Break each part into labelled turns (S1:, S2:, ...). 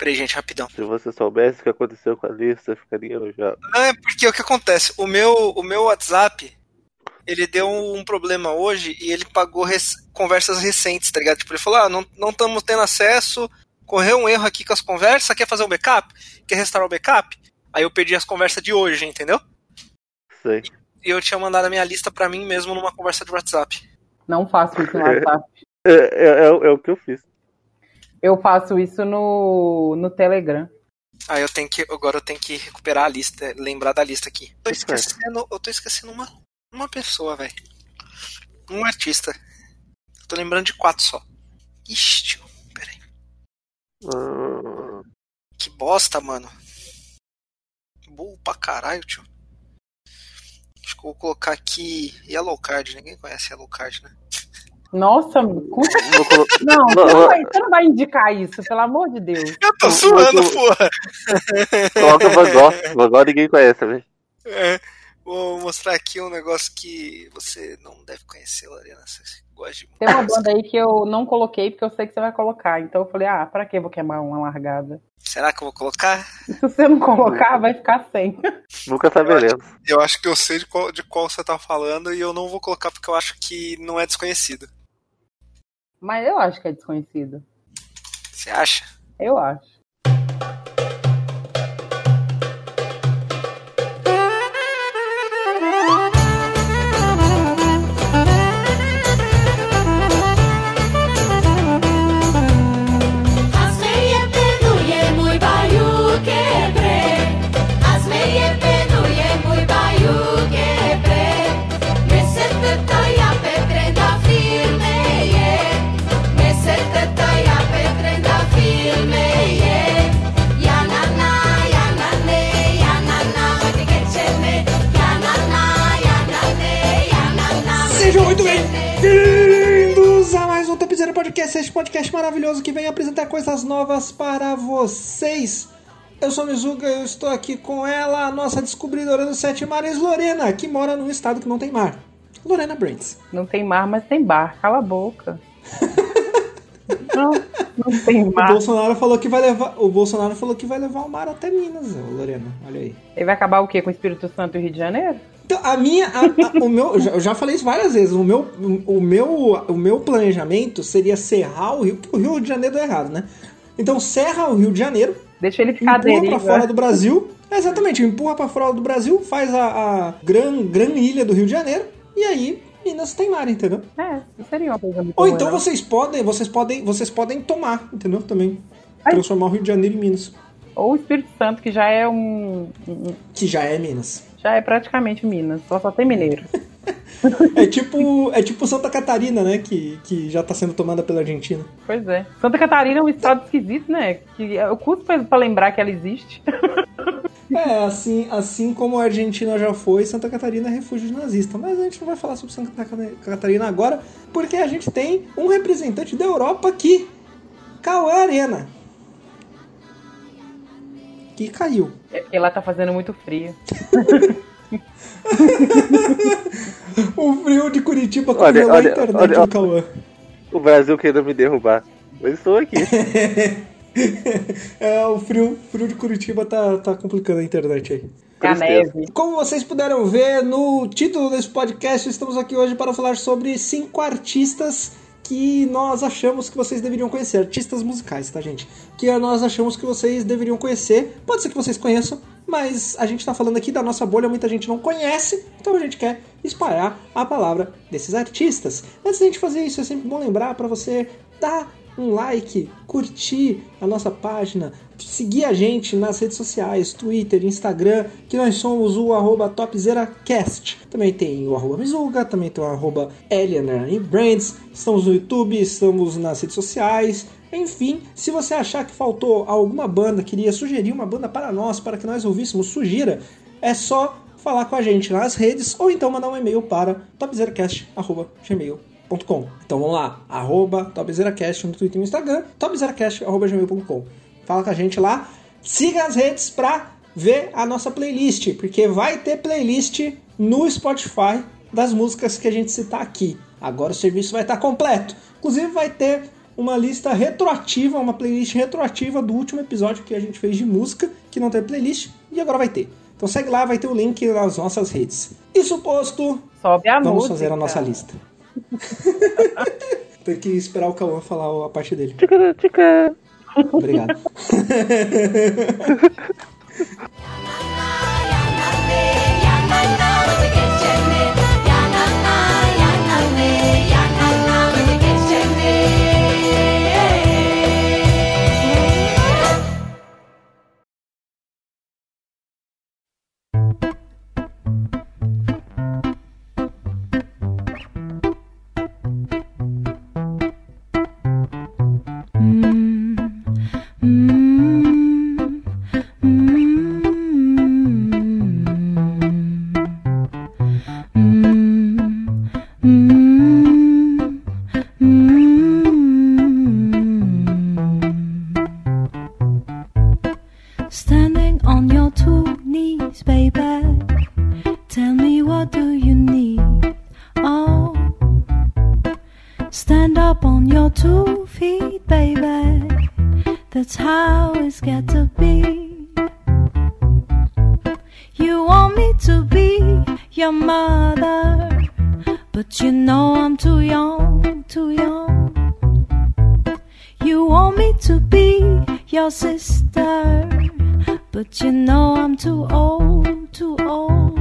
S1: Peraí, gente, rapidão.
S2: Se você soubesse o que aconteceu com a lista, ficaria enojado.
S1: Não, é porque o que acontece? O meu, o meu WhatsApp, ele deu um problema hoje e ele pagou res- conversas recentes, tá ligado? Tipo, ele falou, ah, não não estamos tendo acesso, correu um erro aqui com as conversas, quer fazer um backup? Quer restaurar o backup? Aí eu perdi as conversas de hoje, entendeu?
S2: Sei.
S1: E eu tinha mandado a minha lista pra mim mesmo numa conversa de WhatsApp.
S3: Não faço isso no WhatsApp.
S2: É, é, é, é o que eu fiz.
S3: Eu faço isso no, no Telegram.
S1: Aí eu tenho que. Agora eu tenho que recuperar a lista, lembrar da lista aqui. Tô esquecendo. Eu tô esquecendo uma, uma pessoa, velho. Um artista. Tô lembrando de quatro só. Ixi, tio. Peraí.
S2: Ah,
S1: Que bosta, mano. Burro pra caralho, tio. Acho que eu vou colocar aqui Yellow Card. Ninguém conhece Yellow Card, né?
S3: Nossa, cu-
S2: vou colo-
S3: não,
S2: Não,
S3: você não, vai, você não vai indicar isso, pelo amor de Deus.
S1: Eu tô
S2: suando,
S1: porra.
S2: Coloca Van Gogh. Van Gogh ninguém conhece, velho.
S1: É, vou mostrar aqui um negócio que você não deve conhecer, Lorena. Você gosta de
S3: Tem uma banda aí que eu não coloquei porque eu sei que você vai colocar. Então eu falei, ah, pra que eu vou queimar uma largada?
S1: Será que eu vou colocar?
S3: Se você não colocar, vai ficar sem.
S2: Nunca saberemos.
S1: Eu acho que eu sei de qual, de qual você tá falando e eu não vou colocar porque eu acho que não é desconhecido.
S3: Mas eu acho que é desconhecido.
S1: Você acha?
S3: Eu acho.
S4: Sejam muito bem-vindos a mais um Topzera Podcast, este podcast maravilhoso que vem apresentar coisas novas para vocês. Eu sou Mizuga, eu estou aqui com ela, a nossa descobridora dos sete mares, Lorena, que mora num estado que não tem mar. Lorena Brands.
S3: Não tem mar, mas tem bar. Cala a boca. não, não tem
S4: O
S3: mar.
S4: Bolsonaro falou que vai levar, o Bolsonaro falou que vai levar o mar até Minas, Lorena. Olha aí.
S3: Ele vai acabar o quê? Com o Espírito Santo e Rio de Janeiro?
S4: Então, a minha, a- a- o meu, eu já, falei isso várias vezes. O meu, o meu, o meu planejamento seria serrar o Rio, porque o Rio de Janeiro deu errado, né? Então serra o Rio de Janeiro,
S3: Deixa ele ficar
S4: empurra
S3: deriva.
S4: pra fora do Brasil. Exatamente, empurra pra fora do Brasil, faz a, a gran, gran ilha do Rio de Janeiro e aí Minas tem mar, entendeu?
S3: É, isso seria uma coisa muito
S4: Ou então
S3: não?
S4: vocês podem, vocês podem, vocês podem tomar, entendeu? Também
S3: Ai.
S4: transformar o Rio de Janeiro em Minas,
S3: Ou o Espírito Santo, que já é um. um-
S4: que já é Minas.
S3: Já é praticamente Minas, só só tem mineiro.
S4: É tipo, é tipo Santa Catarina, né, que, que já tá sendo tomada pela Argentina.
S3: Pois é. Santa Catarina é um estado esquisito, né? Que eu custo pra, pra lembrar que ela existe.
S4: É, assim, assim como a Argentina já foi, Santa Catarina é refúgio de nazista. Mas a gente não vai falar sobre Santa Cata- Catarina agora, porque a gente tem um representante da Europa aqui, Cauã Arena. Que caiu.
S3: É porque lá tá fazendo muito frio.
S4: O frio de Curitiba congelou a internet
S2: olha,
S4: do
S2: olha.
S4: Cauã.
S2: O Brasil querendo me derrubar. Eu estou aqui.
S4: é, o frio, frio de Curitiba tá, tá complicando a internet aí.
S3: A neve.
S4: Como vocês puderam ver no título desse podcast, estamos aqui hoje para falar sobre cinco artistas que nós achamos que vocês deveriam conhecer. Artistas musicais, tá, gente? Que nós achamos que vocês deveriam conhecer. Pode ser que vocês conheçam, mas a gente tá falando aqui da nossa bolha, muita gente não conhece, então a gente quer espalhar a palavra desses artistas. Antes da gente fazer isso, é sempre bom lembrar para você dar um like, curtir a nossa página, seguir a gente nas redes sociais, Twitter, Instagram, que nós somos o arroba TopzeraCast. Também tem o arroba Mizuga, também tem o arroba Eleanor e Brands. Estamos no YouTube, estamos nas redes sociais. Enfim, se você achar que faltou alguma banda, queria sugerir uma banda para nós, para que nós ouvíssemos, sugira, é só falar com a gente nas redes ou então mandar um e-mail para topzeracast.gmail.com Então vamos lá, arroba topzeracast no Twitter e no Instagram, topzeracast.gmail.com Fala com a gente lá, siga as redes para ver a nossa playlist, porque vai ter playlist no Spotify das músicas que a gente citar aqui. Agora o serviço vai estar completo. Inclusive vai ter uma lista retroativa, uma playlist retroativa do último episódio que a gente fez de música, que não tem playlist, e agora vai ter. Então segue lá, vai ter o link nas nossas redes. Isso posto,
S3: Sobe a
S4: vamos
S3: música.
S4: fazer a nossa lista. tem que esperar o Cauã falar a parte dele.
S2: Tica, tica.
S4: Obrigado.
S5: you know I'm too young, too young. You want me to be your sister, but you know I'm too old, too old.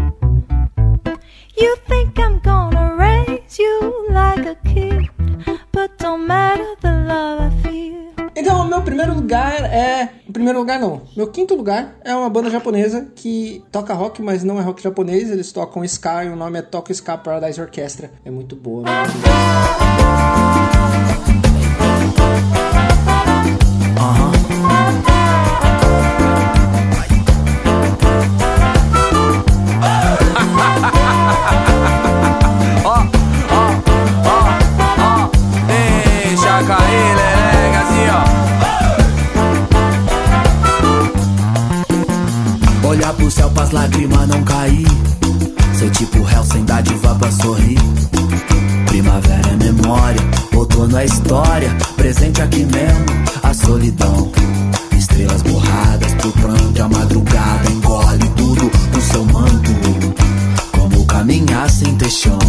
S5: You think I'm gonna raise you like a kid, but don't matter the love I feel.
S4: Então, o meu primeiro lugar é. Primeiro lugar não. Meu quinto lugar é uma banda japonesa que toca rock, mas não é rock japonês. Eles tocam ska e o nome é Tokyo Ska Paradise Orchestra. É muito boa. Muito
S6: pras lágrimas não cair. Ser tipo réu sem dádiva pra sorrir. Primavera é memória, outono é história. Presente aqui mesmo, a solidão. Estrelas borradas pro pranto, a madrugada engole tudo no seu manto. Como caminhar sem ter chão.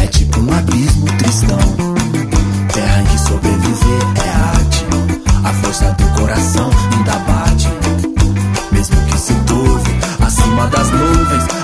S6: É tipo um abismo tristão. Terra em que sobreviver é arte. A força do coração ainda bate. Das nuvens,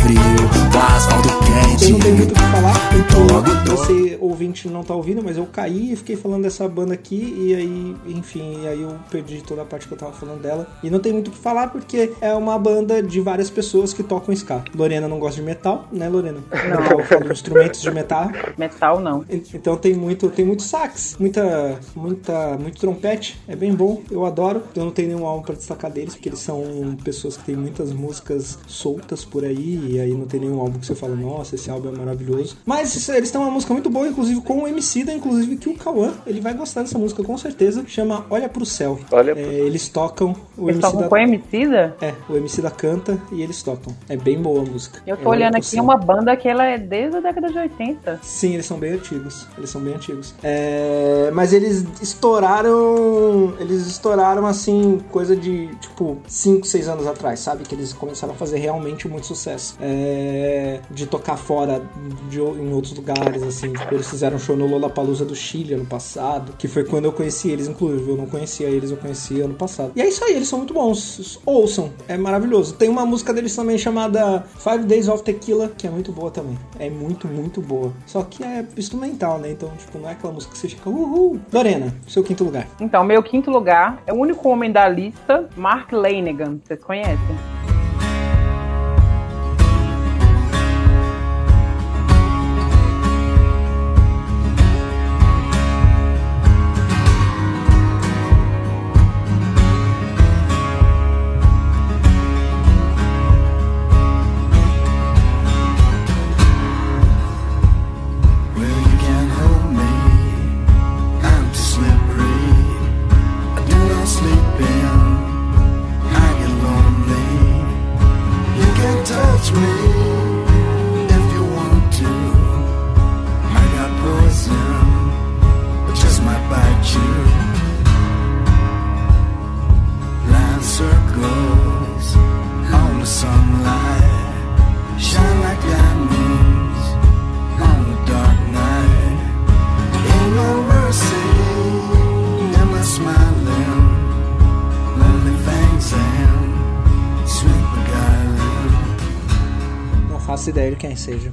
S6: frio, do asfalto quente.
S4: Eu não tenho muito o que falar,
S6: tô.
S4: você ouvinte não tá ouvindo, mas eu caí e fiquei falando dessa banda aqui, e aí, enfim, e aí eu perdi toda a parte que eu tava falando dela. E não tem muito o que falar porque é uma banda de várias pessoas que tocam ska. Lorena não gosta de metal, né, Lorena? Metal, eu falo instrumentos de metal.
S3: Metal não.
S4: Então tem muito, tem muito sax, muita, muita, muito trompete. É bem bom, eu adoro. Eu não tenho nenhum álbum pra destacar deles, porque eles são pessoas que têm muitas músicas soltas por aí, e aí não tem nenhum álbum que você fala, nossa, esse álbum é maravilhoso. Mas eles têm uma música muito boa, inclusive com o MC da, inclusive que o Cauã, ele vai gostar dessa música com certeza. Chama Olha pro Céu.
S2: Olha
S4: É,
S2: pro-
S4: eles tocam o
S3: Eles
S4: MC
S3: tocam
S4: da
S3: com Emicida?
S4: é, o MC da canta e eles tocam. É bem boa a música.
S3: Eu
S4: É
S3: tô
S4: Olha
S3: olhando aqui
S4: Céu.
S3: uma banda que ela é desde a década de 80.
S4: Sim, eles são bem antigos. Eles são bem antigos. É, mas eles estouraram. Eles estouraram assim, coisa de tipo 5, 6 anos atrás, sabe? Que eles começaram a fazer realmente muito sucesso. É, de tocar fora de, em outros lugares, assim. Tipo, eles fizeram show no Lollapalooza do Chile ano passado, que foi quando eu conheci eles, inclusive. Eu não conhecia eles, eu conheci ano passado. E é isso aí, eles são muito bons. Ouçam, é maravilhoso. Tem uma música deles também chamada Five Days of Tequila, que é muito boa também. É muito, muito boa. Só que é instrumental, né? Então, tipo, não é aquela música que você fica uhul. Lorena, seu quinto lugar.
S3: Então, meu quinto lugar é o único homem da lista, Mark Lanegan. Vocês conhecem?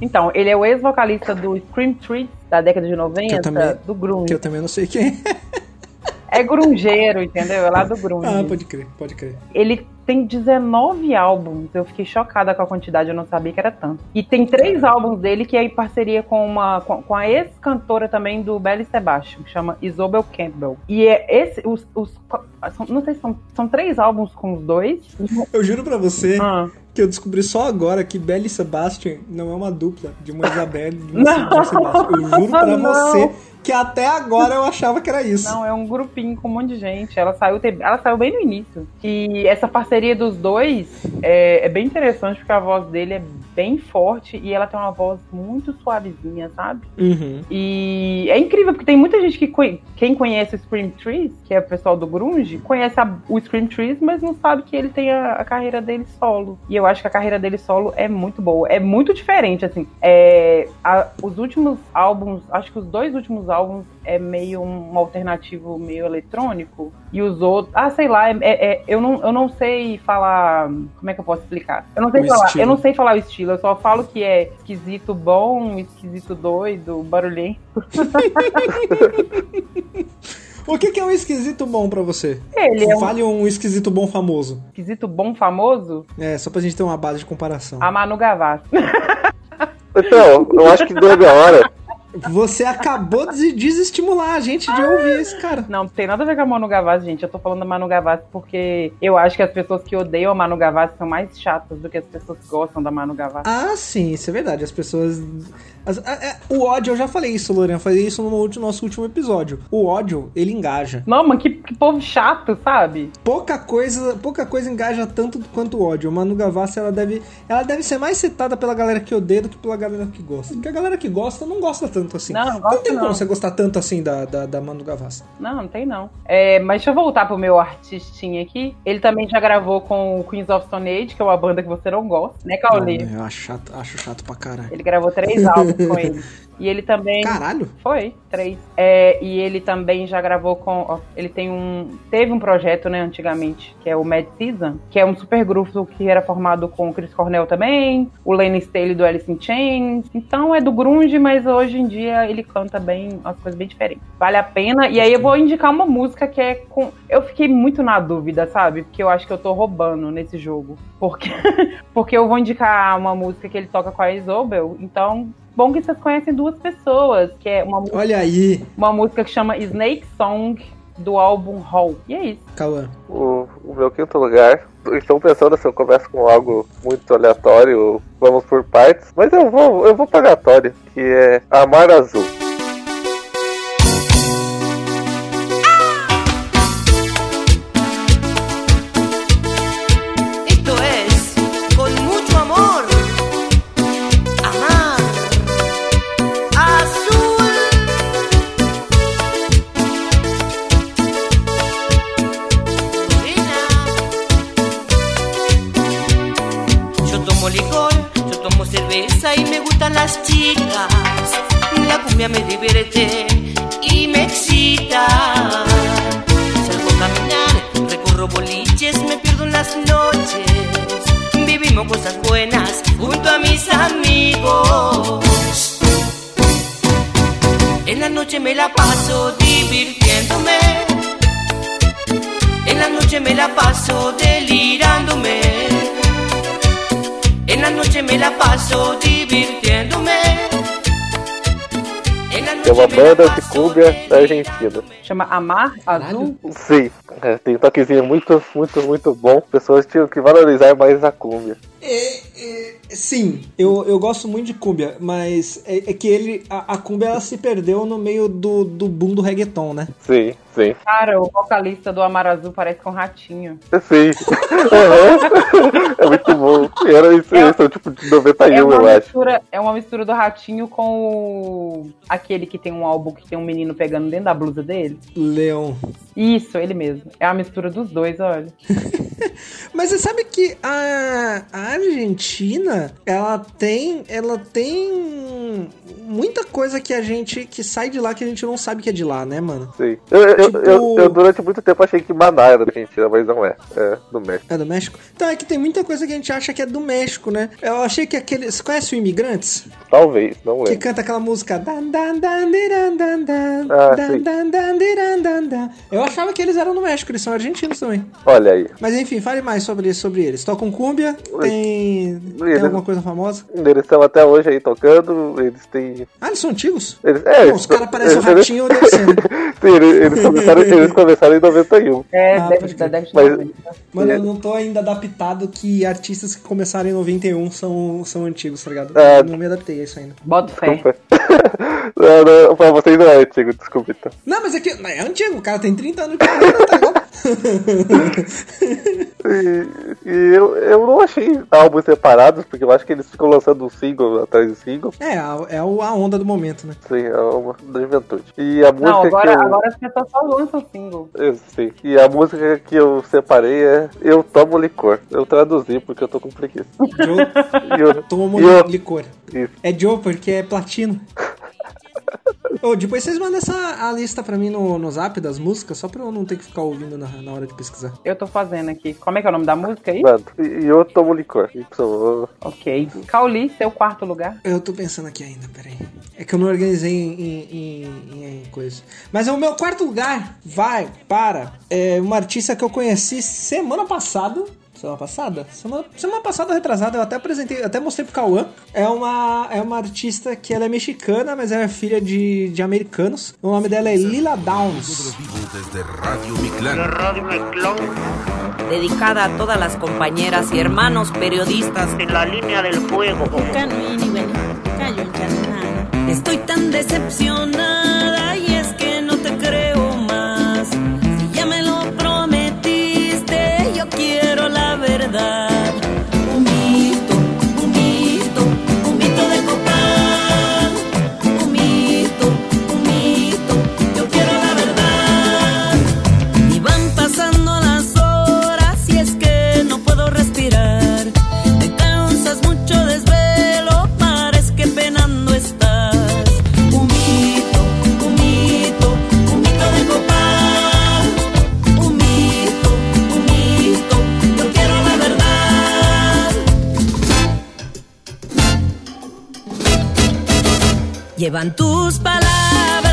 S3: Então, ele é o ex-vocalista do Scream Tree da década de 90,
S4: Que eu também-
S3: do grunge.
S4: Que eu também não sei quem é.
S3: É grungeiro, entendeu? É lá do grunge.
S4: Ah, pode crer, pode crer.
S3: Ele tem 19 álbuns. Eu fiquei chocada com a quantidade, eu não sabia que era tanto. E tem três álbuns dele que é em parceria com uma com, a ex-cantora também do Belly Sebastian, que chama Isobel Campbell. E é esse os, os não sei se são, são três álbuns com os dois.
S4: Eu juro pra você
S3: Ah.
S4: que eu descobri só agora que Belle Sebastian não é uma dupla de uma Isabelle e de um
S3: Não.
S4: Sebastian. Eu juro pra
S3: Não.
S4: você que até agora eu achava que era isso.
S3: Não, é um grupinho com um monte de gente. Ela saiu, ela saiu bem no início. E essa parceria dos dois é, é bem interessante porque a voz dele é bem forte e ela tem uma voz muito suavezinha, sabe?
S4: Uhum.
S3: E é incrível porque tem muita gente que quem conhece o Scream Trees, que é o pessoal do grunge, conhece a- o Scream Trees, mas não sabe que ele tem a, a carreira dele solo. E eu acho que a carreira dele solo é muito boa, é muito diferente assim. É, a- os últimos álbuns, acho que os dois últimos álbuns é meio um, alternativo meio eletrônico e os outros, ah, sei lá, é- é- eu não eu não sei falar, como é que eu posso explicar? Eu não sei
S4: O
S3: falar,
S4: estilo.
S3: eu não sei falar o estilo, eu só falo que é esquisito bom, esquisito doido, barulhento.
S4: O que, que é um esquisito bom pra você?
S3: Ele é um
S4: Fale um esquisito bom famoso.
S3: esquisito bom famoso,
S4: É, só pra gente ter uma base de comparação.
S3: a Manu Gavassi.
S2: Então, eu acho que deu a hora.
S4: Você acabou de desestimular a gente de ouvir esse cara.
S3: Não, não tem nada a ver com a Manu Gavassi, gente. Eu tô falando da Manu Gavassi porque eu acho que as pessoas que odeiam a Manu Gavassi são mais chatas do que as pessoas que gostam da Manu Gavassi.
S4: Ah, sim, isso é verdade. As pessoas. as- a- é, o ódio, eu já falei isso, Lorena. Eu falei isso no nosso último episódio. O ódio, ele engaja.
S3: Não, mano, que, que povo chato, sabe?
S4: Pouca coisa, pouca coisa engaja tanto quanto o ódio. A Manu Gavassi, ela deve, ela deve ser mais citada pela galera que odeia do que pela galera que gosta. Porque a galera que gosta não gosta tanto assim.
S3: Não, não gosta
S4: tem
S3: não.
S4: como você gostar tanto assim da, da, da Manu Gavassi.
S3: Não, não tem não. É, mas deixa eu voltar pro meu artistinha aqui. Ele também já gravou com o Queens of Stone Age, que é uma banda que você não gosta, né, Caolê?
S4: Não, eu acho chato, acho chato pra caralho.
S3: Ele gravou três álbuns com ele. E ele também.
S4: Caralho?
S3: Foi, três. É, e ele também já gravou com. ó, ele tem um. Teve um projeto, né, antigamente, que é o Mad Season, que é um super grupo que era formado com o Chris Cornell também, o Lenny Staley do Alice in Chains. Então é do Grunge, mas hoje em dia ele canta bem, umas coisas bem diferentes. Vale a pena. E aí eu vou indicar uma música que é com. Eu fiquei muito na dúvida, sabe? Porque eu acho que eu tô roubando nesse jogo. Porque, porque eu vou indicar uma música que ele toca com a Isobel. Então, bom que vocês conhecem duas pessoas, que é uma, mu-
S4: Olha aí,
S3: uma música que chama Snake Song do álbum Hall. E é isso.
S4: Cauã.
S2: O, o meu quinto lugar. Estou pensando se eu começo com algo muito aleatório, vamos por partes, mas eu vou, eu vou para aleatório, que é Amar Azul. É uma banda de cumbia da Argentina.
S3: Chama Amar Azul.
S2: Sim, é, tem um toquezinho muito, muito, muito bom. Pessoas tinham que valorizar mais a cumbia.
S4: É, é, sim, eu, eu gosto muito de cumbia, mas é, é que ele a, a cumbia ela se perdeu no meio do, do boom do reggaeton, né?
S2: Sim, sim.
S3: Cara, o vocalista do Amar Azul parece com um ratinho.
S2: Sim. Aham. é muito bom. Era isso,
S3: É-
S2: isso, tipo de 91,
S3: É
S2: eu
S3: uma,
S2: acho.
S3: mistura, é uma mistura do ratinho com o... aquele que tem um álbum que tem um menino pegando dentro da blusa dele.
S4: Leão.
S3: Isso, ele mesmo. É a mistura dos dois, olha.
S4: Mas você sabe que a, a Argentina, ela tem, ela tem muita coisa que a gente que sai de lá que a gente não sabe que é de lá, né, mano?
S2: Sim. Eu, eu,
S4: Tipo-
S2: eu, eu durante muito tempo achei que Maná era da Argentina, mas não é. É do México.
S4: É do México? Então é que tem muita coisa que a gente acha que é do México, né? Eu achei que aquele. Você conhece o Imigrantes?
S2: Talvez, não
S4: Que
S2: é.
S4: canta aquela música.
S2: Ah.
S4: Eu achava que eles eram do México, eles são argentinos também.
S2: Olha aí.
S4: Mas enfim, fale mais sobre, sobre eles. Tocam cúmbia? Tem. Tem
S2: Eles-
S4: alguma coisa famosa?
S2: Eles estão até hoje aí tocando, eles têm.
S4: Ah, eles são antigos?
S2: Eles, é,
S4: os caras parecem um
S2: eles-
S4: ratinho, deve ser. né?
S2: Sim, eles, eles começaram, eles começaram em 91.
S3: É,
S4: Ah,
S3: deve, deve
S2: Mas-
S3: ser.
S4: Mano, eu não tô ainda adaptado que artistas que começaram em 91 são, são antigos, tá ligado?
S2: É.
S4: Eu não me adaptei a isso ainda.
S3: Bota fé.
S2: Não, não, pra vocês não é antigo, desculpa então.
S4: Não, mas é que é antigo, o cara tem 30 anos de carreira, tá ligado?
S2: E, e eu, eu não achei álbuns separados, porque eu acho que eles ficam lançando um single atrás de single.
S4: É, a- é a onda do momento, né?
S2: Sim, é uma da juventude. E a música
S3: Não, agora,
S2: que eu.
S3: agora as pessoas só lançam single.
S2: Eu sei. E a música que eu separei é Eu Tomo Licor. Eu traduzi porque eu tô com preguiça.
S4: Joe
S2: E eu,
S4: toma
S2: e eu-
S4: licor.
S2: Isso.
S4: É Joe porque é platino. Ô, depois vocês mandam essa, a lista pra mim no, no zap das músicas, só pra eu não ter que ficar ouvindo na, na hora de pesquisar.
S3: Eu tô fazendo aqui. Como é que é o nome da música aí?
S2: Mano, e eu tomo licor. Y.
S3: Ok. Cauli, seu quarto lugar.
S4: Eu tô pensando aqui ainda, peraí. É que eu não organizei em, em, em, em coisa. Mas o meu quarto lugar vai para é, uma artista que eu conheci semana passada. Semana passada? Semana, semana passada, retrasada, eu até apresentei, até mostrei pro Cauã. É uma, é uma artista que ela é mexicana, mas ela é filha de, de americanos. O nome dela é Lila Downs.
S7: Desde Radio Mictlán.
S8: dedicada a todas las compañeras y hermanos periodistas.
S9: En la línea del fuego.
S8: Estoy tan decepcionada Llevan tus palabras,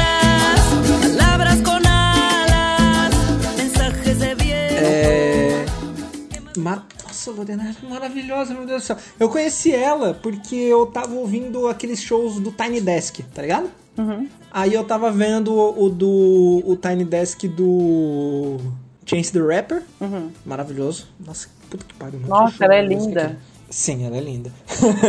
S8: palabras con alas, mensajes de bien.
S4: É. Nossa, Lorena é maravilhosa, meu Deus do céu. Eu conheci ela porque eu tava ouvindo aqueles shows do Tiny Desk, tá ligado? Aí eu tava vendo o, o do. o Tiny Desk do. Chance the Rapper. Maravilhoso. Nossa, puta que pariu.
S3: Nossa, ela é linda.
S4: aqui. Sim, ela é linda.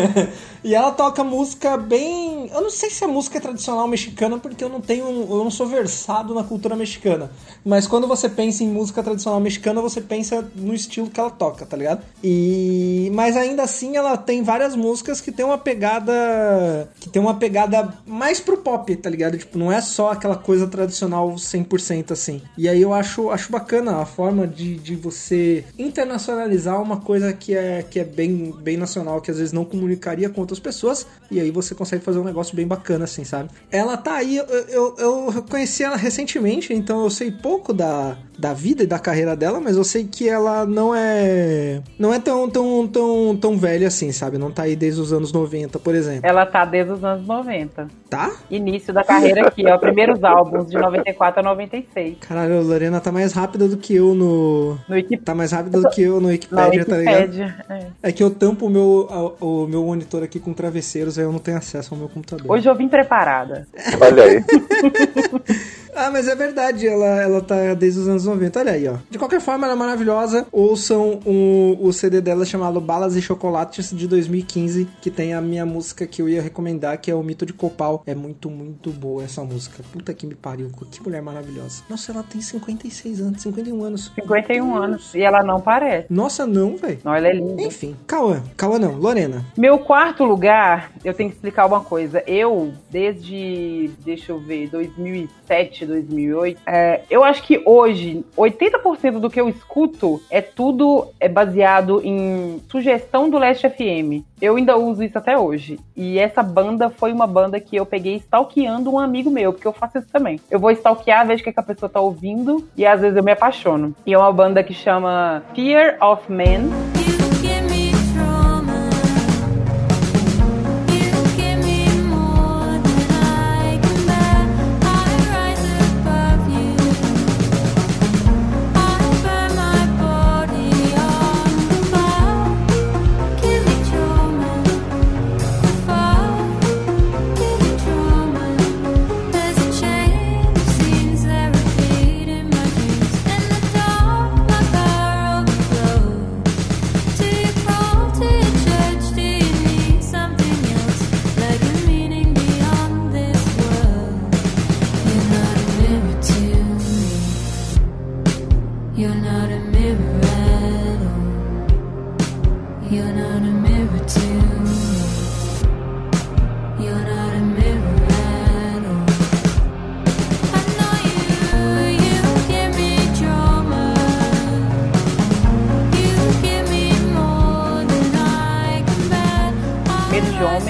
S4: e ela toca música bem. Eu não sei se a música é tradicional mexicana, porque eu não tenho. Eu não sou versado na cultura mexicana. Mas quando você pensa em música tradicional mexicana, você pensa no estilo que ela toca, tá ligado? E. Mas ainda assim ela tem várias músicas que tem uma pegada. Que tem uma pegada mais pro pop, tá ligado? Tipo, não é só aquela coisa tradicional 100% assim. E aí eu acho, acho bacana a forma de, de você internacionalizar uma coisa que é, que é bem, bem nacional, que às vezes não comunicaria com outras pessoas. E aí você consegue fazer um negócio bem bacana, assim, sabe? Ela tá aí, eu, eu, eu conheci ela recentemente, então eu sei pouco da, da vida e da carreira dela, mas eu sei que ela não é. Não é tão, tão, tão, tão velha assim, sabe? Não tá aí desde os anos 90, por exemplo.
S3: Ela tá desde os anos 90.
S4: Tá?
S3: Início da carreira aqui, ó. Primeiros álbuns de 94 a 96.
S4: Caralho, a Lorena tá mais rápida do que eu no.
S3: No Wiki-
S4: Tá mais rápida do que eu no
S3: na
S4: Wikipedia, tá ligado?
S3: É.
S4: É que eu tampo o meu, a- o meu monitor aqui com travesseiros, aí eu não tenho acesso ao meu computador.
S3: Hoje eu vim preparada.
S2: Olha aí.
S4: Ah, mas é verdade, ela, ela tá desde os anos 90. Olha aí, ó. De qualquer forma, ela é maravilhosa. Ouçam o, o CD dela chamado Balas e Chocolates de 2015, que tem a minha música que eu ia recomendar, que é o Mito de Copal. É muito, muito boa essa música. Puta que me pariu. Que mulher maravilhosa. Nossa, ela tem 56 anos, 51 anos.
S3: 51 anos. E ela não parece.
S4: Nossa, não, velho.
S3: Não, ela é linda.
S4: Enfim, Cauã. Cauã não, Lorena.
S3: Meu quarto lugar, eu tenho que explicar uma coisa. Eu, desde, deixa eu ver, 2007, 2007, 2008, é, eu acho que hoje, 80% do que eu escuto é tudo é baseado em sugestão do Last FM. Eu ainda uso isso até hoje. E essa banda foi uma banda que eu peguei stalkeando um amigo meu, porque eu faço isso também. Eu vou stalkear, vejo o que, que a pessoa tá ouvindo e às vezes eu me apaixono. E é uma banda que chama Fear of Man.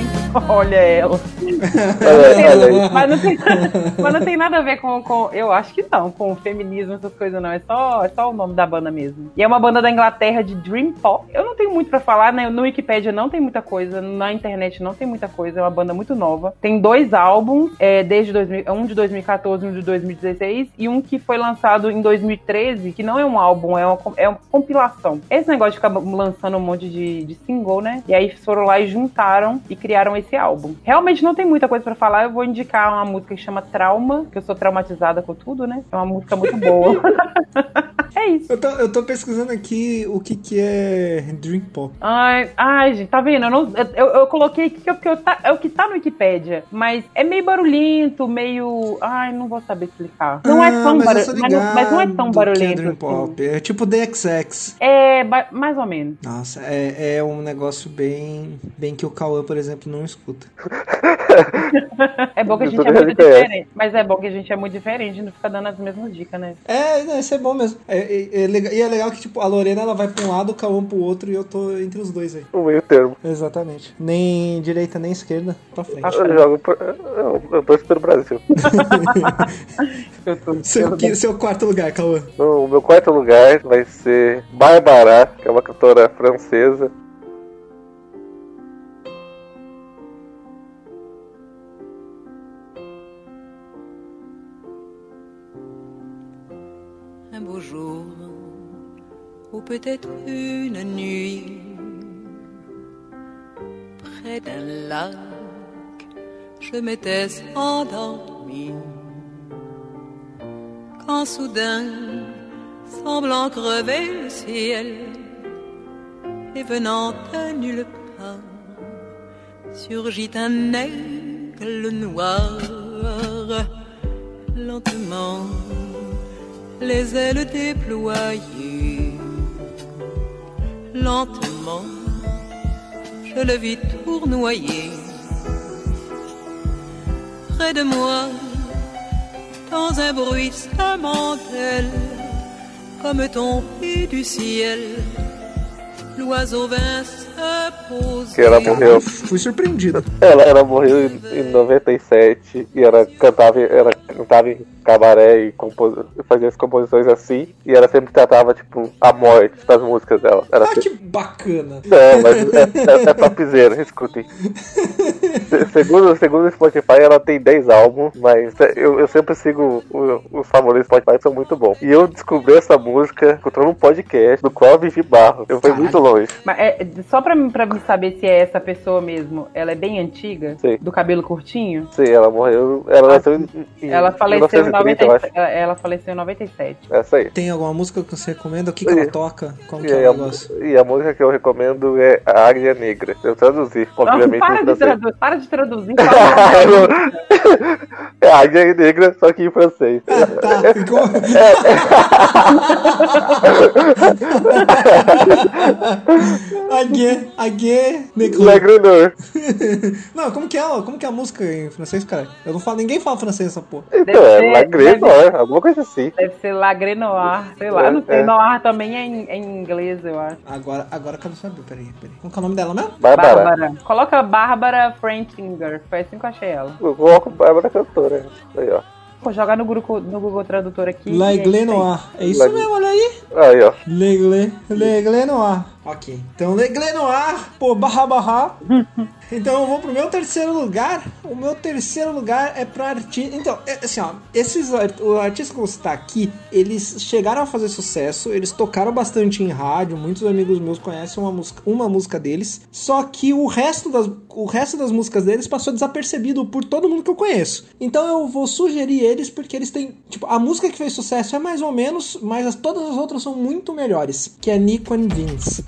S3: Medo de homem. Olha ela.
S2: Olha.
S3: Mas não, tem, mas não tem nada a ver com, com. Eu acho que não, com feminismo, essas coisas, não. É só, é só o nome da banda mesmo. E é uma banda da Inglaterra de Dream Pop. Eu não tenho muito pra falar, né? No Wikipedia não tem muita coisa, na internet não tem muita coisa. É uma banda muito nova. Tem dois álbuns, é, desde 2000, um de 2014 e um de 2016, e um que foi lançado em 2013, que não é um álbum, é uma, é uma compilação. Esse negócio de ficar lançando um monte de, de single, né? E aí foram lá e juntaram e criaram esse álbum. Realmente não tem muita coisa pra falar, eu vou indicar uma música que chama Trauma, que eu sou traumatizada com tudo, né? É uma música muito boa. é isso.
S4: Eu tô, eu tô pesquisando aqui o que, que é Dream Pop.
S3: Ai, ai, gente, tá vendo? Eu, não, eu, eu coloquei aqui que, é o que eu tá, é o que tá no Wikipedia, mas é meio barulhento, meio. Ai, não vou saber explicar. Não é
S4: Ah,
S3: tão
S4: mas eu
S3: barulhento. Mas, não- mas não é tão
S4: é
S3: barulhento.
S4: Dream
S3: assim.
S4: Pop. É tipo DXX.
S3: É, mais ou menos.
S4: Nossa, é, é um negócio bem, bem que o Cauã, por exemplo, não escuta.
S3: É bom que a gente é muito
S2: conhece.
S3: diferente. Mas é bom que a gente é muito diferente, não fica dando as mesmas dicas, né?
S4: É, não, isso é bom mesmo. É, é- é legal- e é legal que, tipo, a Lorena ela vai pra um lado, o Cauã pro outro e eu tô entre os dois aí.
S2: O meio termo.
S4: Exatamente. Nem direita nem esquerda, pra frente.
S2: Eu jogo por. Eu, eu torço pelo Brasil.
S3: Eu tô
S4: Seu, que- seu quarto lugar, Cauã.
S2: No meu quarto lugar vai ser Barbara, que é uma cantora francesa.
S10: Peut-être une nuit, près d'un lac, je m'étais endormi. Quand soudain, semblant crever le ciel, et venant de nulle part, surgit un aigle noir, lentement les ailes déployées. Lentement, je le vis tournoyer. Près de moi, dans un bruissement d'aile, comme tombé du ciel, l'oiseau vint se poser.
S2: Que ela morreu.
S4: Fui surpreendido.
S2: Ela, ela morreu em, em 97 e ela cantava, ela cantava em cabaré e compos, fazia as composições assim. E ela sempre tratava, tipo, a morte das músicas dela. Era
S4: Ah,
S2: se-
S4: que bacana.
S2: Não, mas é, é, é topzera, escutem. Se- Segundo, segundo o Spotify, ela tem 10 álbuns, mas eu, eu sempre sigo os favoritos do Spotify, que são muito bons. E eu descobri essa música escutando um podcast do qual eu Vivi Barro. Eu fui muito longe.
S3: Mas é, só pra, mim- pra mim saber se é essa pessoa mesmo, ela é bem antiga?
S2: Sim.
S3: Do cabelo curtinho?
S2: Sim, ela morreu. Ela nasceu em, em
S3: Ela faleceu, em
S2: 1930, eu acho.
S3: 97, ela, ela faleceu em 97.
S2: Essa aí.
S4: Tem alguma música que você recomenda? O que, que ela toca? Como que
S2: E,
S4: é
S2: a,
S4: o negócio?
S2: e a música que eu recomendo é A Águia Negra. Eu traduzi,
S3: Não,
S2: obviamente.
S3: para,
S2: em
S3: de traduzir, para de traduzir.
S2: é Águia Negra, só que em francês.
S4: Ah, tá. Ficou... Aguê, aguê, negro.
S2: Negro
S4: Não, como que é? Como que é a música em francês, cara? Eu não falo, ninguém fala francês essa porra.
S2: Então,
S3: Deve
S2: é
S3: ser-
S2: Lagrenoir, alguma coisa assim.
S3: Deve ser Lagrenoir, sei lá,
S2: É,
S3: não sei.
S2: é.
S3: Noir também é em, é em inglês, eu acho.
S4: Agora, agora eu quero saber, peraí, peraí. Como que é o nome dela mesmo?
S2: Bárbara.
S3: Coloca Bárbara Frankinger, foi assim que eu achei ela.
S2: Eu coloco Bárbara cantora. Aí, ó.
S3: Vou jogar no Google, no Google Tradutor aqui.
S4: La
S3: e é isso aí.
S4: Noir. É isso
S2: Lagle-
S4: mesmo, olha aí.
S2: Aí, ó.
S4: Legle, Legle Noir. Ok. Então, Legle Noir, pô, barra barra. Então eu vou pro meu terceiro lugar. O meu terceiro lugar é pra artista. Então, é, assim, ó, esses art- o artista que vou citar aqui, eles chegaram a fazer sucesso, eles tocaram bastante em rádio, muitos amigos meus conhecem uma música, uma música deles. Só que o resto das o resto das músicas deles passou desapercebido por todo mundo que eu conheço. Então eu vou sugerir eles porque eles têm, tipo, a música que fez sucesso é mais ou menos, mas as- todas as outras são muito melhores, que é Nico and Vince.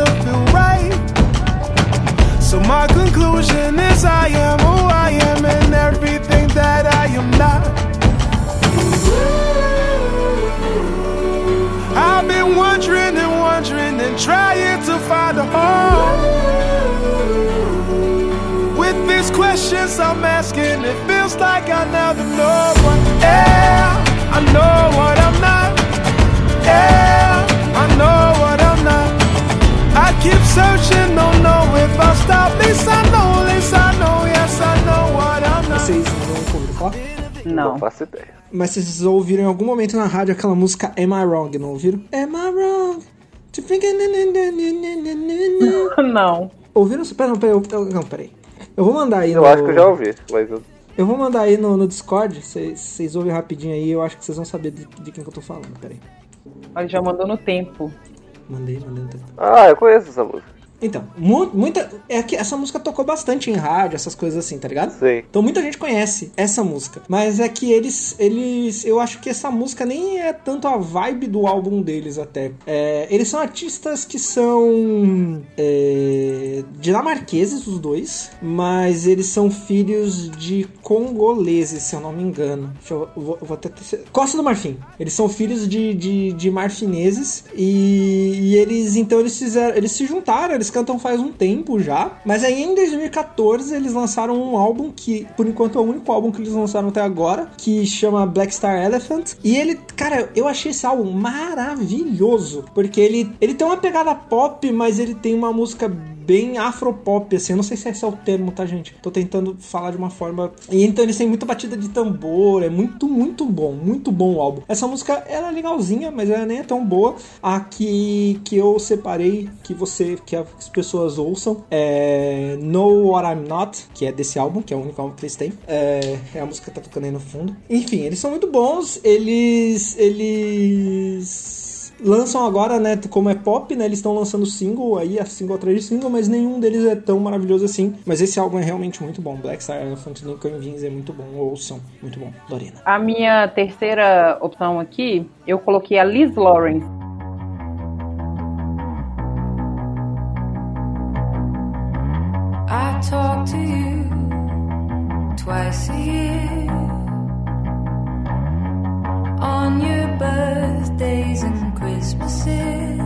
S11: Doesn't feel right. So my conclusion is I am who I am and everything that I am not. I've been wondering and wondering and trying to find a home. With these questions I'm asking, it feels like I never know. But yeah, I know what I'm searching, don't know if I'll stop. Least I know, least I know, yes, I know what I'm not.
S4: Vocês não ouviram falar?
S3: Não.
S2: Não faço ideia.
S4: Mas vocês ouviram em algum momento na rádio aquela música Am I Wrong, não ouviram? Am I wrong? To think-
S3: Não.
S4: Ouviram? Pera, pera, eu- não, peraí. Eu vou mandar aí
S2: Eu
S4: no...
S2: acho que eu já ouvi, mas eu...
S4: Eu vou mandar aí no, no Discord, vocês vocês ouvem rapidinho aí, eu acho que vocês vão saber de, de quem que eu tô falando, peraí.
S3: Olha, já mandou no tempo.
S4: Mandei, mandei no tempo.
S2: Ah, eu conheço essa música.
S4: Então, mu- muita. É que essa música tocou bastante em rádio, essas coisas assim, tá ligado?
S2: Sei.
S4: Então muita gente conhece essa música. Mas é que eles. eles eu acho que essa música nem é tanto a vibe do álbum deles até. É, eles são artistas que são. É, dinamarqueses, os dois. Mas eles são filhos de congoleses, se eu não me engano. Deixa eu, eu vou, eu vou até ter- Costa do Marfim. Eles são filhos de, de, de marfineses. E, e eles. Então eles fizeram. Eles se juntaram, eles cantam faz um tempo já. Mas aí em 2014 eles lançaram um álbum que, por enquanto, é o único álbum que eles lançaram até agora, que chama Black Star Elephant. E ele, cara, eu achei esse álbum maravilhoso, porque ele, ele tem uma pegada pop, mas ele tem uma música bem afropop, assim. Eu não sei se esse é o termo, tá, gente? Tô tentando falar de uma forma. E então eles têm muita batida de tambor, é muito, muito bom, muito bom o álbum. Essa música, ela é legalzinha, mas ela nem é tão boa. A que, que eu separei, que você, que as pessoas ouçam, é Know What I'm Not, que é desse álbum, que é o único álbum que eles têm. É, é a música que tá tocando aí no fundo. Enfim, eles são muito bons, eles. Eles lançam agora, né, como é pop, né, eles estão lançando single aí, a single atrás de single, mas nenhum deles é tão maravilhoso assim. Mas esse álbum é realmente muito bom. Black Star Elephant Lincoln Vins é muito bom, ouçam, muito bom. Lorena.
S3: A minha terceira opção aqui, eu coloquei a Liz Lawrence.
S12: I talk to you twice a year on your birthdays and Christmases,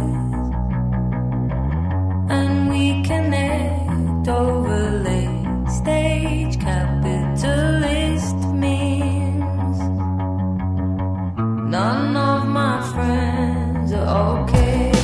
S12: and we connect over late stage capitalist memes. None of my friends are okay.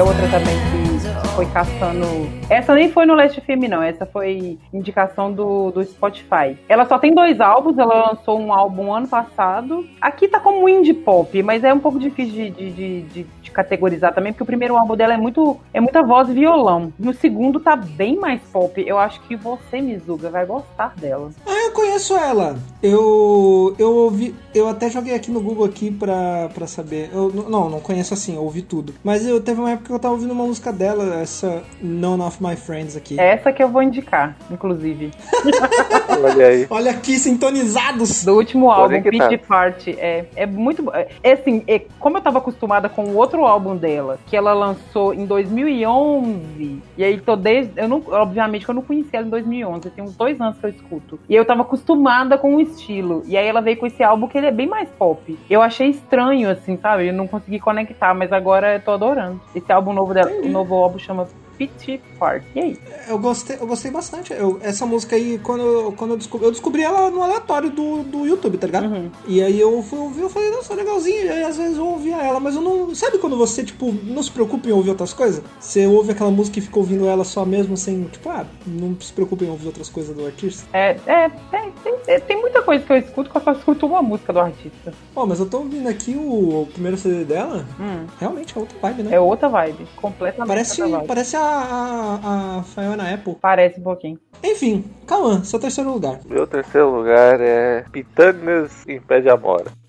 S3: É outra também que foi caçando. Essa nem foi no Last FM, não. Essa foi indicação do, do Spotify. Ela só tem dois álbuns, ela lançou um álbum ano passado. Aqui tá como indie pop, mas é um pouco difícil de, de, de- de categorizar também, porque o primeiro álbum dela é muito. é muita voz e violão. E o segundo tá bem mais pop. Eu acho que você, Mizuga, vai gostar dela.
S4: Ah, eu conheço ela. Eu eu ouvi, eu até joguei aqui no Google aqui pra, pra saber. Eu não, não conheço assim, eu ouvi tudo. Mas eu teve uma época que eu tava ouvindo uma música dela, essa None of My Friends aqui.
S3: É essa que eu vou indicar, inclusive.
S2: Olha aí.
S4: Olha aqui, sintonizados.
S3: Do último álbum,
S2: Conectados.
S3: Pitch Party. É, é muito. bo- É assim, é, como eu tava acostumada com o outro álbum dela, que ela lançou em 2011, e aí tô desde. Eu não, obviamente que eu não conhecia ela em 2011, tem uns dois anos que eu escuto. E eu tava acostumada com o estilo. E aí ela veio com esse álbum que ele é bem mais pop. Eu achei estranho, assim, sabe? Eu não consegui conectar, mas agora eu tô adorando. Esse álbum novo dela, o novo álbum chama Pitch Party. E aí?
S4: Eu gostei, eu gostei bastante. Eu- essa música aí, quando, eu- quando eu descobri, eu descobri ela no aleatório do, do YouTube, tá ligado?
S3: Uhum.
S4: E aí eu fui ouvir, eu falei, nossa, legalzinho. E aí às vezes eu ouvia ela, mas eu não. Sabe quando você, tipo, não se preocupa em ouvir outras coisas? Você ouve aquela música e fica ouvindo ela só mesmo, sem, tipo, ah, não se preocupa em ouvir outras coisas do artista.
S3: É, é, tem, tem, tem muita coisa que eu escuto que eu só escuto uma música do artista.
S4: Ó, mas eu tô ouvindo aqui o, o primeiro CD dela,
S3: Hum.
S4: realmente é outra vibe, né?
S3: É outra vibe. Completamente
S4: Parece,
S3: vibe.
S4: parece a, a, a Fiona Apple.
S3: Parece um pouquinho.
S4: Enfim, Cauã, seu terceiro lugar.
S2: Meu terceiro lugar é Pitangas em Pé de Amora.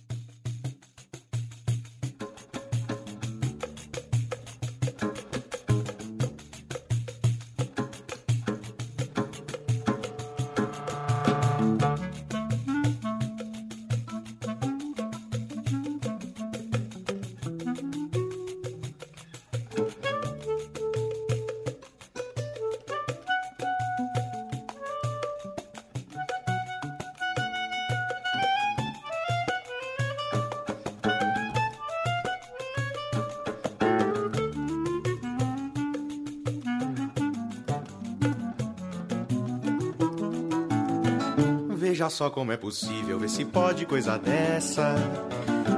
S13: Veja só como é possível, ver se pode coisa dessa.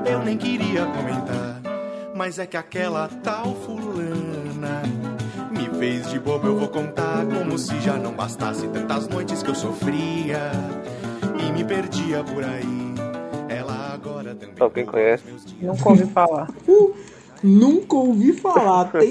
S13: Eu nem queria comentar, mas é que aquela tal fulana me fez de bobo. Eu vou contar como se já não bastasse tantas noites que eu sofria e me perdia por aí. Ela agora também.
S2: Alguém conhece?
S3: Nunca ouvi falar.
S4: Uh, nunca ouvi falar. Tem,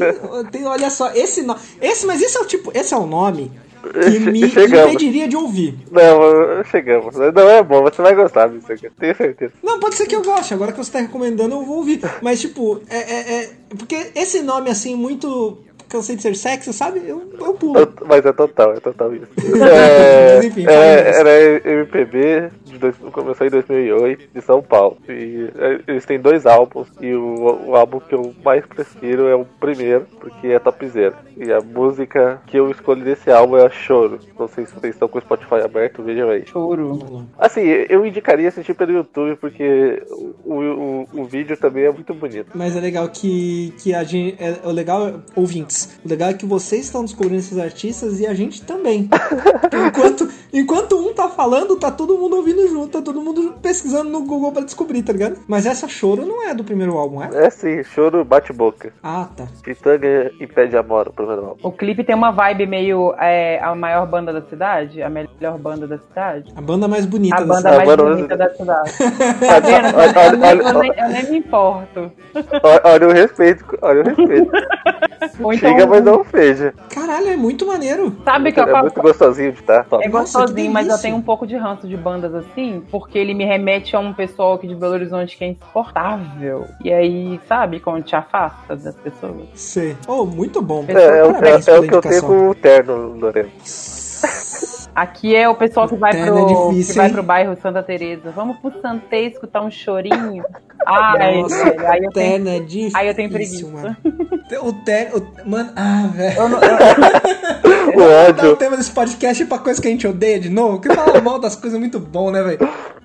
S4: tem- olha só, esse nome. Esse, mas esse é o tipo. Esse é o nome que me
S2: Chegamos.
S4: impediria de ouvir.
S2: Não, chegamos. Não é bom, você vai gostar disso aqui, tenho certeza.
S4: Não, pode ser que eu goste. Agora que você tá recomendando, eu vou ouvir. Mas, tipo, é. é- é- porque esse nome, assim, muito. Cansei de ser sexy, sabe? Eu, eu pulo.
S2: Mas é total, é total isso. É,
S4: Mas enfim,
S2: é,
S4: isso.
S2: era MPB, de dois, começou em 2008, de São Paulo. E é, eles têm dois álbuns, e o, o álbum que eu mais prefiro é o primeiro, porque é topzera. E a música que eu escolhi desse álbum é a Choro. Não sei se vocês estão com o Spotify aberto, vejam aí.
S3: Choro.
S2: Assim, eu indicaria assistir pelo YouTube, porque o, o, o vídeo também é muito bonito.
S4: Mas é legal que, que a gente. É, o legal, ouvintes, o legal é que vocês estão descobrindo esses artistas e a gente também. enquanto, enquanto um tá falando, tá todo mundo ouvindo junto, tá todo mundo pesquisando no Google pra descobrir, tá ligado? Mas essa choro não é do primeiro álbum, é?
S2: É sim, Choro bate-boca.
S4: Ah, tá.
S2: Pitanga e Pé de Amor, o primeiro álbum.
S3: O clipe tem uma vibe meio é, a maior banda da cidade, a melhor banda da cidade.
S4: A banda mais bonita
S3: A
S4: da
S3: banda
S4: cidade.
S3: mais
S2: banda mais
S3: bonita da cidade.
S2: Olha,
S3: Tá vendo?
S2: olha,
S3: Eu nem-
S2: olha,
S3: eu nem- eu nem me importo.
S2: olha, olha o respeito, olha o respeito.
S3: Ou então,
S2: Mas não feja.
S4: Caralho, é muito maneiro.
S3: Sabe que eu
S2: É muito gostosinho de estar.
S3: É
S4: Nossa,
S3: gostosinho,
S4: que
S3: mas eu tenho um pouco de ranço de bandas assim, porque ele me remete a um pessoal aqui de Belo Horizonte que é insuportável. E aí, sabe, quando te afasta das pessoas.
S4: Sei. Oh, muito bom.
S2: É, é, é- é o que eu tenho com o terno, Lorena.
S3: Aqui é o pessoal que vai, pro,
S4: é difícil,
S3: que vai pro bairro Santa Teresa. Vamos pro Santê escutar um chorinho. Ai,
S4: Nossa,
S3: velho, aí eu
S4: o terno
S3: tenho,
S4: é difícil.
S3: aí eu tenho preguiça.
S4: mano. O terno. o- Mano, ah, velho.
S3: Eu não-
S2: O
S4: o tema desse podcast pra coisa que a gente odeia de novo. Que fala mal das coisas é muito bom, né, velho?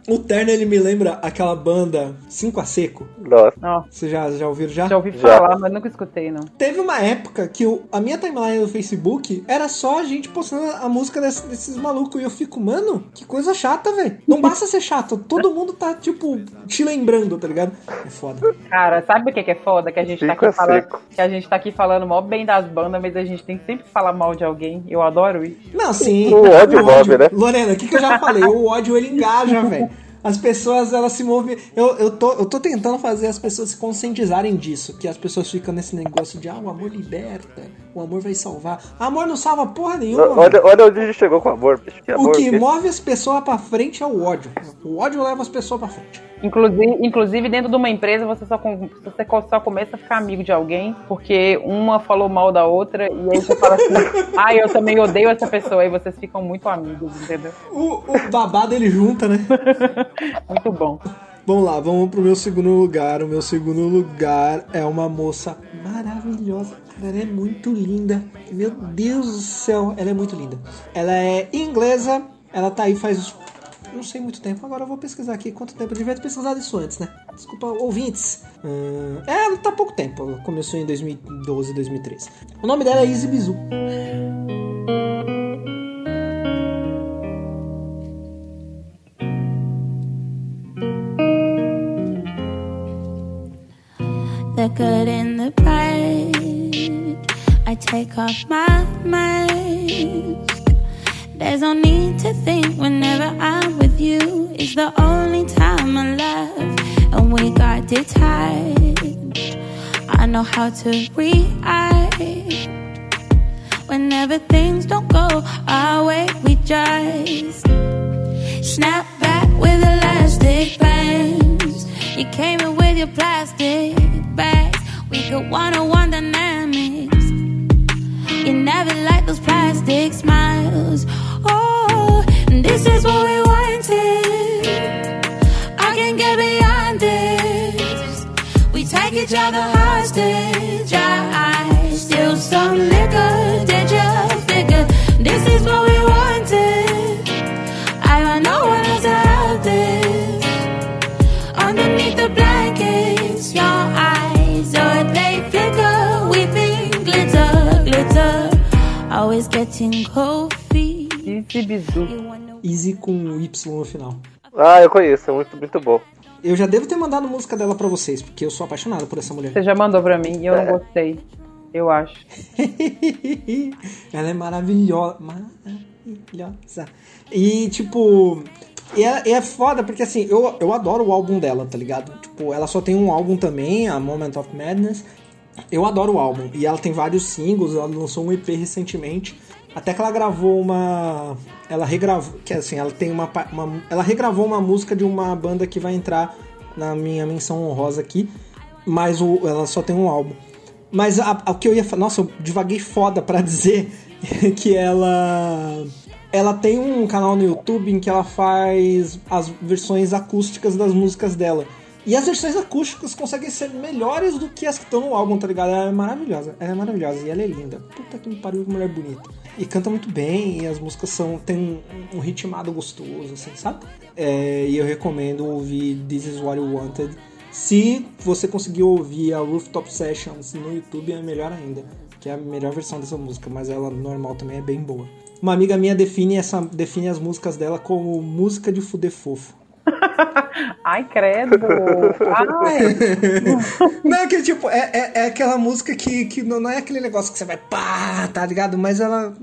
S4: O Terno, ele me lembra aquela banda 5 a Seco.
S2: Nossa.
S4: Vocês já, já ouviram já?
S3: Já ouvi falar, mas nunca escutei, não.
S4: Teve uma época que o- a minha timeline do Facebook era só a gente postando a música desse- desses malucos. E eu fico, mano, que coisa chata, velho. Não basta ser chato. Todo mundo tá, tipo, te lembrando, tá ligado? É foda.
S3: Cara, sabe o que é foda? Que a gente tá aqui falando. Que a gente tá aqui falando mó bem das bandas, mas a gente tem que sempre falar mal de alguém. Eu adoro isso.
S4: Não, sim.
S2: O ódio move, né?
S4: Lorena, o que, que eu já falei? O ódio, ele engaja, velho. As pessoas, elas se movem. Eu, eu, tô, eu tô tentando fazer as pessoas se conscientizarem disso. Que as pessoas ficam nesse negócio de, ah, o amor liberta, o amor vai salvar. Amor não salva porra nenhuma.
S2: Olha, olha onde a gente chegou com o amor, bicho. Que
S4: O
S2: amor,
S4: que
S2: bicho.
S4: move as pessoas pra frente é o ódio. O ódio leva as pessoas pra frente.
S3: Inclusive, inclusive, dentro de uma empresa, você só, com- você só começa a ficar amigo de alguém porque uma falou mal da outra e aí você fala assim, ah, eu também odeio essa pessoa. Aí vocês ficam muito amigos, entendeu?
S4: O, o babado ele junta, né?
S3: Muito bom.
S4: Vamos lá, vamos pro meu segundo lugar. O meu segundo lugar é uma moça maravilhosa. Ela é muito linda. Meu Deus do céu, ela é muito linda. Ela é inglesa, ela tá aí faz não sei muito tempo. Agora eu vou pesquisar aqui quanto tempo. Eu devia ter pesquisado isso antes, né? Desculpa, ouvintes. Hum, é, tá pouco tempo. Começou em 2012, 2013. O nome dela é Izzy Bizu.
S5: The good and the bad. I take off my mask. There's no need to think whenever I'm with you. It's the only time I laugh. And we got detached. I know how to react. Whenever things don't go our way, we just snap back with elastic bands. You came in with your plastic bags. We could one on one dynamics. You never like those plastic smiles. Oh, this is what we wanted. I can get beyond this. We take each other hostage. I still some liquor. Did you Always getting cold feet.
S3: Easy bizu.
S4: Easy com Y no final.
S2: Ah, eu conheço, é muito, muito bom.
S4: Eu já devo ter mandado música dela pra vocês, porque eu sou apaixonado por essa mulher.
S3: Você já mandou pra mim e eu não gostei. Eu acho.
S4: Ela é maravilhosa. Maravilhosa. E, tipo. E é, é foda porque, assim, eu, eu adoro o álbum dela, tá ligado? Tipo, ela só tem um álbum também, a Moment of Madness. Eu adoro o álbum. E ela tem vários singles, ela lançou um EP recentemente. Até que ela gravou uma. Ela regravou. Que assim, ela tem uma, uma. Ela regravou uma música de uma banda que vai entrar na minha menção honrosa aqui. Mas o, ela só tem um álbum. Mas o que eu ia falar. Nossa, eu divaguei foda pra dizer que ela. Ela tem um canal no YouTube em que ela faz as versões acústicas das músicas dela. E as versões acústicas conseguem ser melhores do que as que estão no álbum, tá ligado? Ela é maravilhosa, ela é maravilhosa e ela é linda. Puta que me pariu, que mulher bonita. E canta muito bem, e as músicas são tem um, um ritmado gostoso, assim, sabe? É, e eu recomendo ouvir This Is What You Wanted. Se você conseguir ouvir a Rooftop Sessions no YouTube, é melhor ainda. Que é a melhor versão dessa música, mas ela normal também é bem boa. Uma amiga minha define, essa, define as músicas dela como música de fuder fofo.
S3: Ai, credo. Ai.
S4: Não, que tipo, é, é, é aquela música que, que não, não é aquele negócio que você vai pá, tá ligado? Mas ela.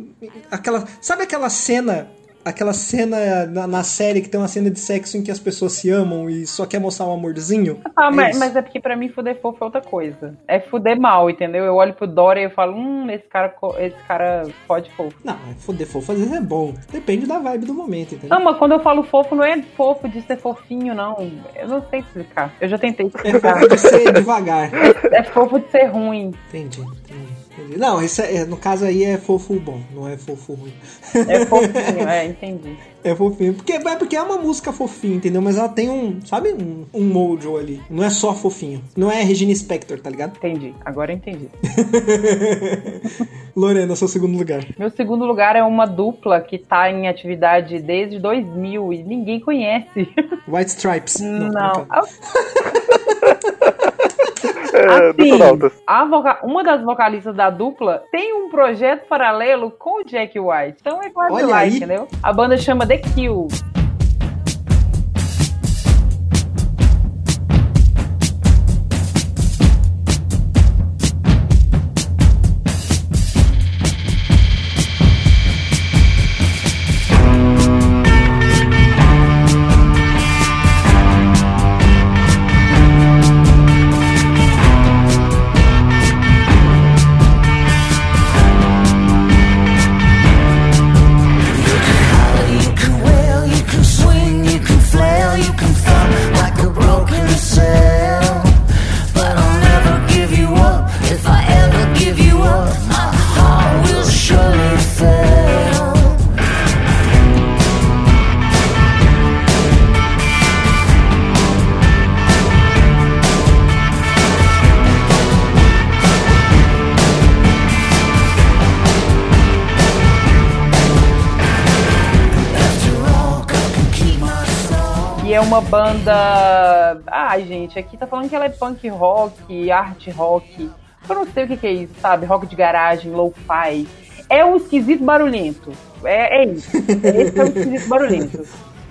S4: aquela Sabe aquela cena. Aquela cena na, na série que tem uma cena de sexo em que as pessoas se amam e só quer mostrar um amorzinho?
S3: Ah,
S4: É
S3: mas, mas é porque pra mim fuder fofo é outra coisa. É fuder mal, entendeu? Eu olho pro Dora e eu falo, hum, esse cara, esse cara pode fofo.
S4: Não, é fuder fofo às vezes é bom. Depende da vibe do momento, entendeu?
S3: Não, mas quando eu falo fofo, não é fofo de ser fofinho, não. Eu não sei explicar. Eu já tentei
S4: É
S3: explicar.
S4: fofo de ser devagar.
S3: É fofo de ser ruim.
S4: Entendi, entendi. Entendi. Não, isso é, é- no caso aí é fofo bom, não é fofo ruim.
S3: É fofinho, é, entendi.
S4: É fofinho. Porque, é porque é uma música fofinha, entendeu? Mas ela tem um, sabe, um, um mojo ali. Não é só fofinho. Não é Regina Spector, tá ligado?
S3: Entendi. Agora eu entendi.
S4: Lorena, seu segundo lugar.
S3: Meu segundo lugar é uma dupla que tá em atividade desde 2000 e ninguém conhece.
S4: White Stripes.
S3: Não.
S2: É,
S3: Assim,
S2: Detonautas.
S3: a voca- uma das vocalistas da dupla tem um projeto paralelo com o Jack White. Então é quase
S4: Olha
S3: lá,
S4: aí.
S3: entendeu? A banda chama The Kill. É uma banda. Ai, gente, aqui tá falando que ela é punk rock, art rock. Eu não sei o que, que é isso, sabe? Rock de garagem, lo-fi. É um esquisito barulhento. É, é isso. Esse é um esquisito barulhento.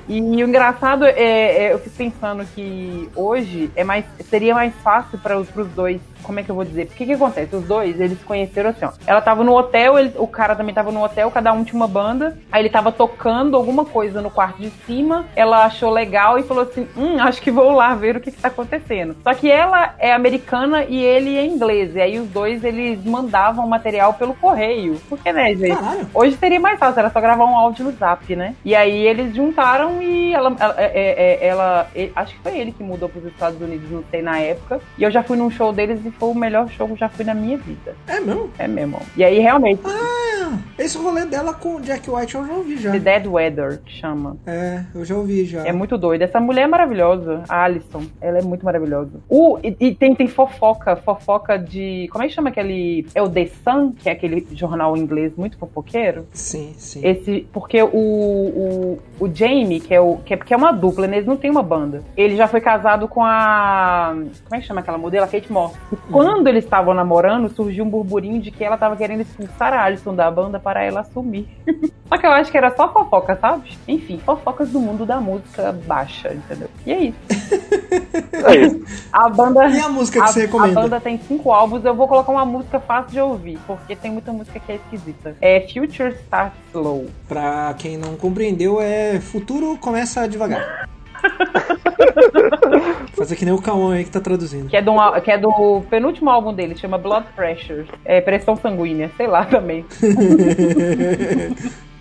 S3: E o engraçado é, é, eu fico pensando que hoje é mais, seria mais fácil para os dois. Como é que eu vou dizer? Porque o que acontece? Os dois, eles se conheceram assim, ó. Ela tava no hotel, ele- o cara também tava no hotel, cada um tinha uma banda. Aí ele tava tocando alguma coisa no quarto de cima. Ela achou legal e falou assim: Hum, acho que vou lá ver o que, que tá acontecendo. Só que ela é americana e ele é inglês. E aí os dois eles mandavam material pelo correio. Porque, né, gente?
S4: Caralho.
S3: Hoje seria mais fácil, era só gravar um áudio no zap, né? E aí eles juntaram e ela, ela, é- é- ela- e- acho que foi ele que mudou para os Estados Unidos, não sei na época. E eu já fui num show deles e foi o melhor show que eu já fui na minha vida.
S4: É mesmo?
S3: É mesmo. E aí realmente,
S4: Ah, esse rolê dela com o Jack White eu já ouvi já.
S3: The Dead Weather que chama.
S4: É, eu já ouvi já.
S3: É muito doido. Essa mulher é maravilhosa, a Alison. Ela é muito maravilhosa. O, e, e tem, tem fofoca, fofoca de. Como é que chama aquele. É o The Sun, que é aquele jornal inglês muito fofoqueiro?
S4: Sim, sim.
S3: Esse, porque o, o, o Jamie, que é, o, que, é, que é uma dupla, né? Eles não tem uma banda. Ele já foi casado com a. Como é que chama aquela modelo? A Kate Moss. E quando eles estavam namorando, surgiu um burburinho de que ela tava querendo expulsar a Alison da banda para ela assumir. Só que eu acho que era só fofoca, sabe? Enfim, fofocas do mundo da música baixa, entendeu? E é isso.
S2: É isso.
S3: A banda.
S4: E a música que
S3: a,
S4: você recomenda?
S3: A banda tem cinco álbuns, eu vou colocar uma música fácil de ouvir, porque tem muita música que é esquisita. É Future Start Slow.
S4: Pra quem não compreendeu, é futuro começa devagar. Fazer que nem o Cauã aí que tá traduzindo.
S3: Que é, do, que é do penúltimo álbum dele, chama Blood Pressure. É pressão sanguínea, sei lá também.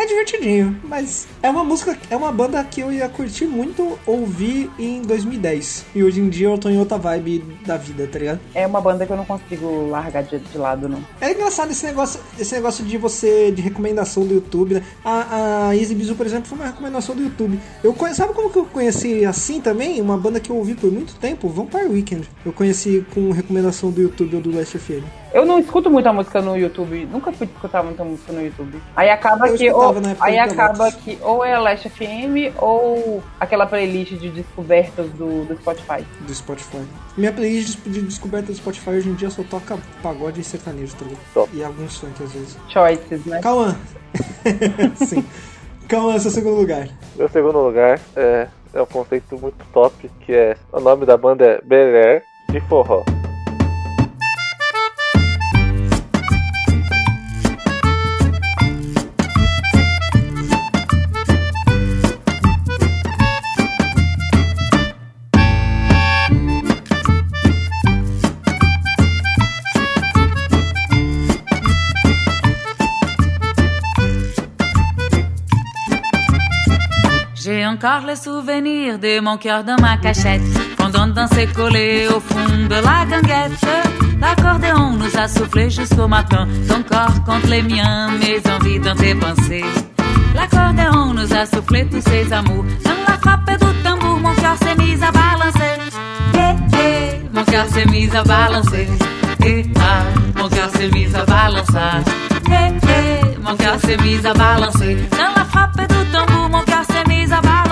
S4: É divertidinho, mas é uma música, é uma banda que eu ia curtir muito ouvir em 2010. E hoje em dia eu tô em outra vibe da vida, tá ligado?
S3: É uma banda que eu não consigo largar de, de lado, não.
S4: É engraçado esse negócio, esse negócio de você, de recomendação do YouTube, né? A, a Easy Bizu, por exemplo, foi uma recomendação do YouTube. Eu conhe, sabe como que eu conheci assim também? Uma banda que eu ouvi por muito tempo, Vampire Weekend. Eu conheci com recomendação do YouTube ou do Last FM.
S3: Eu não escuto muita música no YouTube, nunca fui escutar muita música no YouTube. Aí acaba
S4: Eu
S3: que ou, aí acaba que ou é a Last FM ou aquela playlist de descobertas do, do Spotify.
S4: Do Spotify. Minha playlist de descoberta do Spotify hoje em dia só toca pagode e sertanejo, tá ligado?
S2: Top.
S4: E alguns funk às vezes.
S3: Choices, né?
S4: Cauã. Sim. Cauã, seu segundo lugar.
S2: Meu segundo lugar é, é um conceito muito top, que é. O nome da banda é Bel Air de forró.
S14: Encore le souvenir de mon cœur dans ma cachette, pendant danser collé au fond de la ganguette. L'accordéon nous a soufflé jusqu'au matin, ton corps contre les miens, mes envies dans tes pensées. L'accordéon nous a soufflé tous ses amours, dans la frappe du tambour, mon cœur s'est mis à balancer. Yeah, yeah, mon cœur s'est mis à balancer. Et ah, mon cœur s'est mis à balancer. Eh, eh, mon cœur s'est mis à balancer. Dans la frappe du tambour, mon cœur s'est mis à balancer.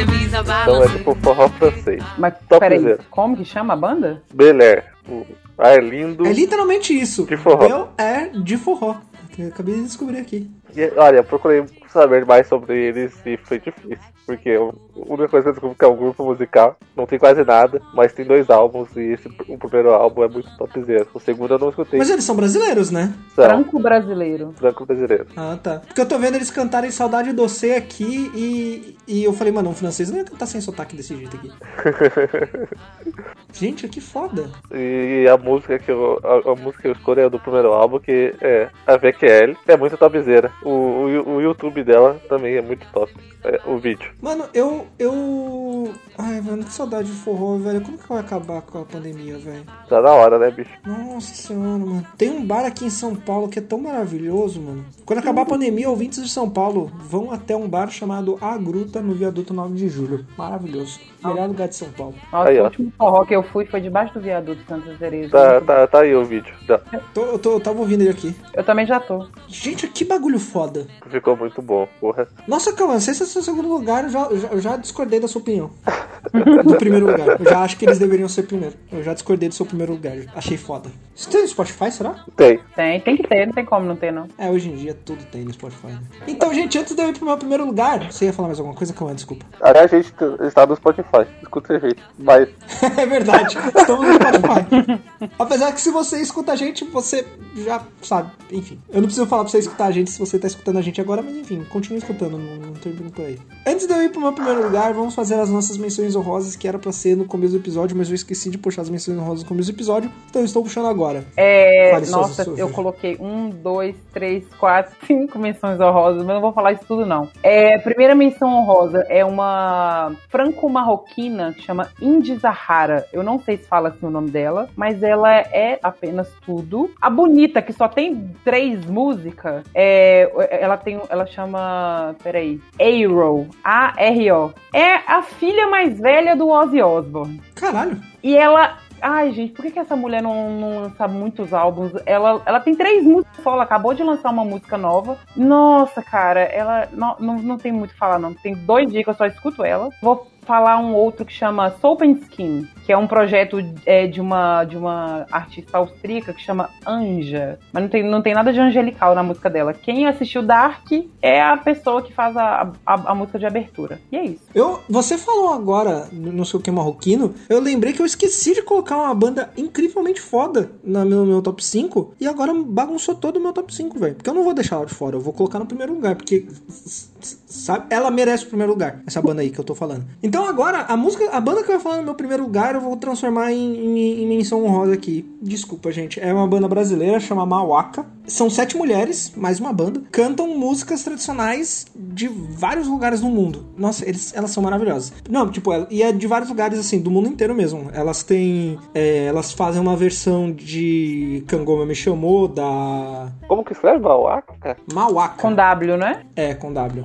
S2: Então é
S14: balancer.
S2: tipo forró francês.
S3: Mas
S2: Top
S3: peraí,
S2: zero.
S3: como que chama a banda?
S2: Bel Air. O ar lindo.
S4: É literalmente isso.
S2: De forró.
S4: Bel Air de forró. Eu acabei de descobrir aqui.
S2: E, olha, eu procurei saber mais sobre eles e foi difícil. Porque eu- a única coisa que eu descobri que é um grupo musical, não tem quase nada, mas tem dois álbuns e esse, o primeiro álbum é muito topzera. O segundo eu não escutei.
S4: Mas eles são brasileiros, né?
S2: São,
S3: Franco brasileiro.
S2: Franco brasileiro.
S4: Ah, tá. Porque eu tô vendo eles cantarem Saudade do Você aqui e, e eu falei, mano, um francês não ia cantar sem sotaque desse jeito aqui. Gente, que foda.
S2: E a música que eu, a, a música que eu escolhi é do primeiro álbum, que é a VQL. É muito topzera. O, o, o YouTube dela também é muito top. É, o vídeo.
S4: Mano, eu. eu. Ai, mano, que saudade de forró, velho. Como que vai acabar com a pandemia, velho?
S2: Tá na hora, né, bicho?
S4: Nossa senhora, mano. Tem um bar aqui em São Paulo que é tão maravilhoso, mano. Quando acabar a pandemia, ouvintes de São Paulo vão até um bar chamado A Gruta no viaduto 9 de julho. Maravilhoso. Melhor lugar de São Paulo.
S3: Nossa,
S2: Aí,
S3: o
S2: ó.
S3: último forró que eu fui foi debaixo do viaduto Santa Teresa.
S2: Tá, tá, tá aí o vídeo. Tá.
S4: Tô, eu, tô, eu tava ouvindo ele aqui.
S3: Eu também já tô.
S4: Gente, que bagulho foda.
S2: Ficou muito bom, porra.
S4: Nossa, sei se esse é o segundo lugar, eu já, eu já, discordei da sua opinião. Do primeiro lugar. Eu já acho que eles deveriam ser primeiro. Eu já discordei do seu primeiro lugar. Achei foda. Isso tem no Spotify, será?
S2: Tem.
S3: Tem, tem que ter, não tem como não ter, não.
S4: É, hoje em dia tudo tem no Spotify. né? Então, gente, antes de eu ir pro meu primeiro lugar, você ia falar mais alguma coisa? Calma, desculpa.
S2: A gente está no Spotify. Escuta a gente. Mas
S4: é verdade, estamos no Spotify. Apesar que se você escuta a gente, você já sabe. Enfim, eu não preciso falar pra você escutar a gente se você tá escutando a gente agora, mas enfim, continue escutando, não, não termino por aí. Antes de eu ir pro meu primeiro lugar, vamos fazer as nossas menções honrosas, que era pra ser no começo do episódio, mas eu esqueci de puxar as menções honrosas no começo do episódio, então eu estou puxando agora.
S3: É,
S4: Fale
S3: nossa, eu coloquei um, dois, três, quatro, cinco menções honrosas, mas não vou falar isso tudo, não. É, primeira menção honrosa é uma franco-marroquina que chama Indy Zahara. Eu não sei se fala assim o nome dela, mas ela é apenas tudo. A bonita, que só tem três músicas, é, ela tem, ela chama, peraí, Aero, A-R-O. É a filha mais velha do Ozzy Osbourne.
S4: Caralho.
S3: E ela. Ai, gente, por que, que essa mulher não, não lança muitos álbuns? Ela, ela tem três músicas só, ela acabou de lançar uma música nova. Nossa, cara, ela não, não, não tem muito o que falar, não. Tem dois dias que eu só escuto ela. Vou falar um outro que chama Soap and Skin, que é um projeto é, de, uma, de uma artista austríaca que chama Anja. Mas não tem, não tem nada de angelical na música dela. Quem assistiu Dark é a pessoa que faz a, a, a música de abertura. E é isso.
S4: Eu, você falou agora, no seu que marroquino, eu lembrei que eu esqueci de colocar uma banda incrivelmente foda no meu, top 5 e agora bagunçou todo o meu top 5, velho. Porque eu não vou deixar ela de fora, eu vou colocar no primeiro lugar, porque sabe, ela merece o primeiro lugar, essa banda aí que eu tô falando. Então agora, a música, a banda que eu ia falar no meu primeiro lugar, eu vou transformar em, em, em menção honrosa aqui. Desculpa, gente. É uma banda brasileira, chama Mawaka. São sete mulheres, mais uma banda, cantam músicas tradicionais de vários lugares do mundo. Nossa, eles, elas são maravilhosas. Não, tipo, ela- e é de vários lugares, assim, do mundo inteiro mesmo. Elas têm. é, elas fazem uma versão de Kangoma Me Chamou, da.
S2: Como que escreve Mauaca?
S4: Mauaca.
S3: Com W, né?
S4: É, com W,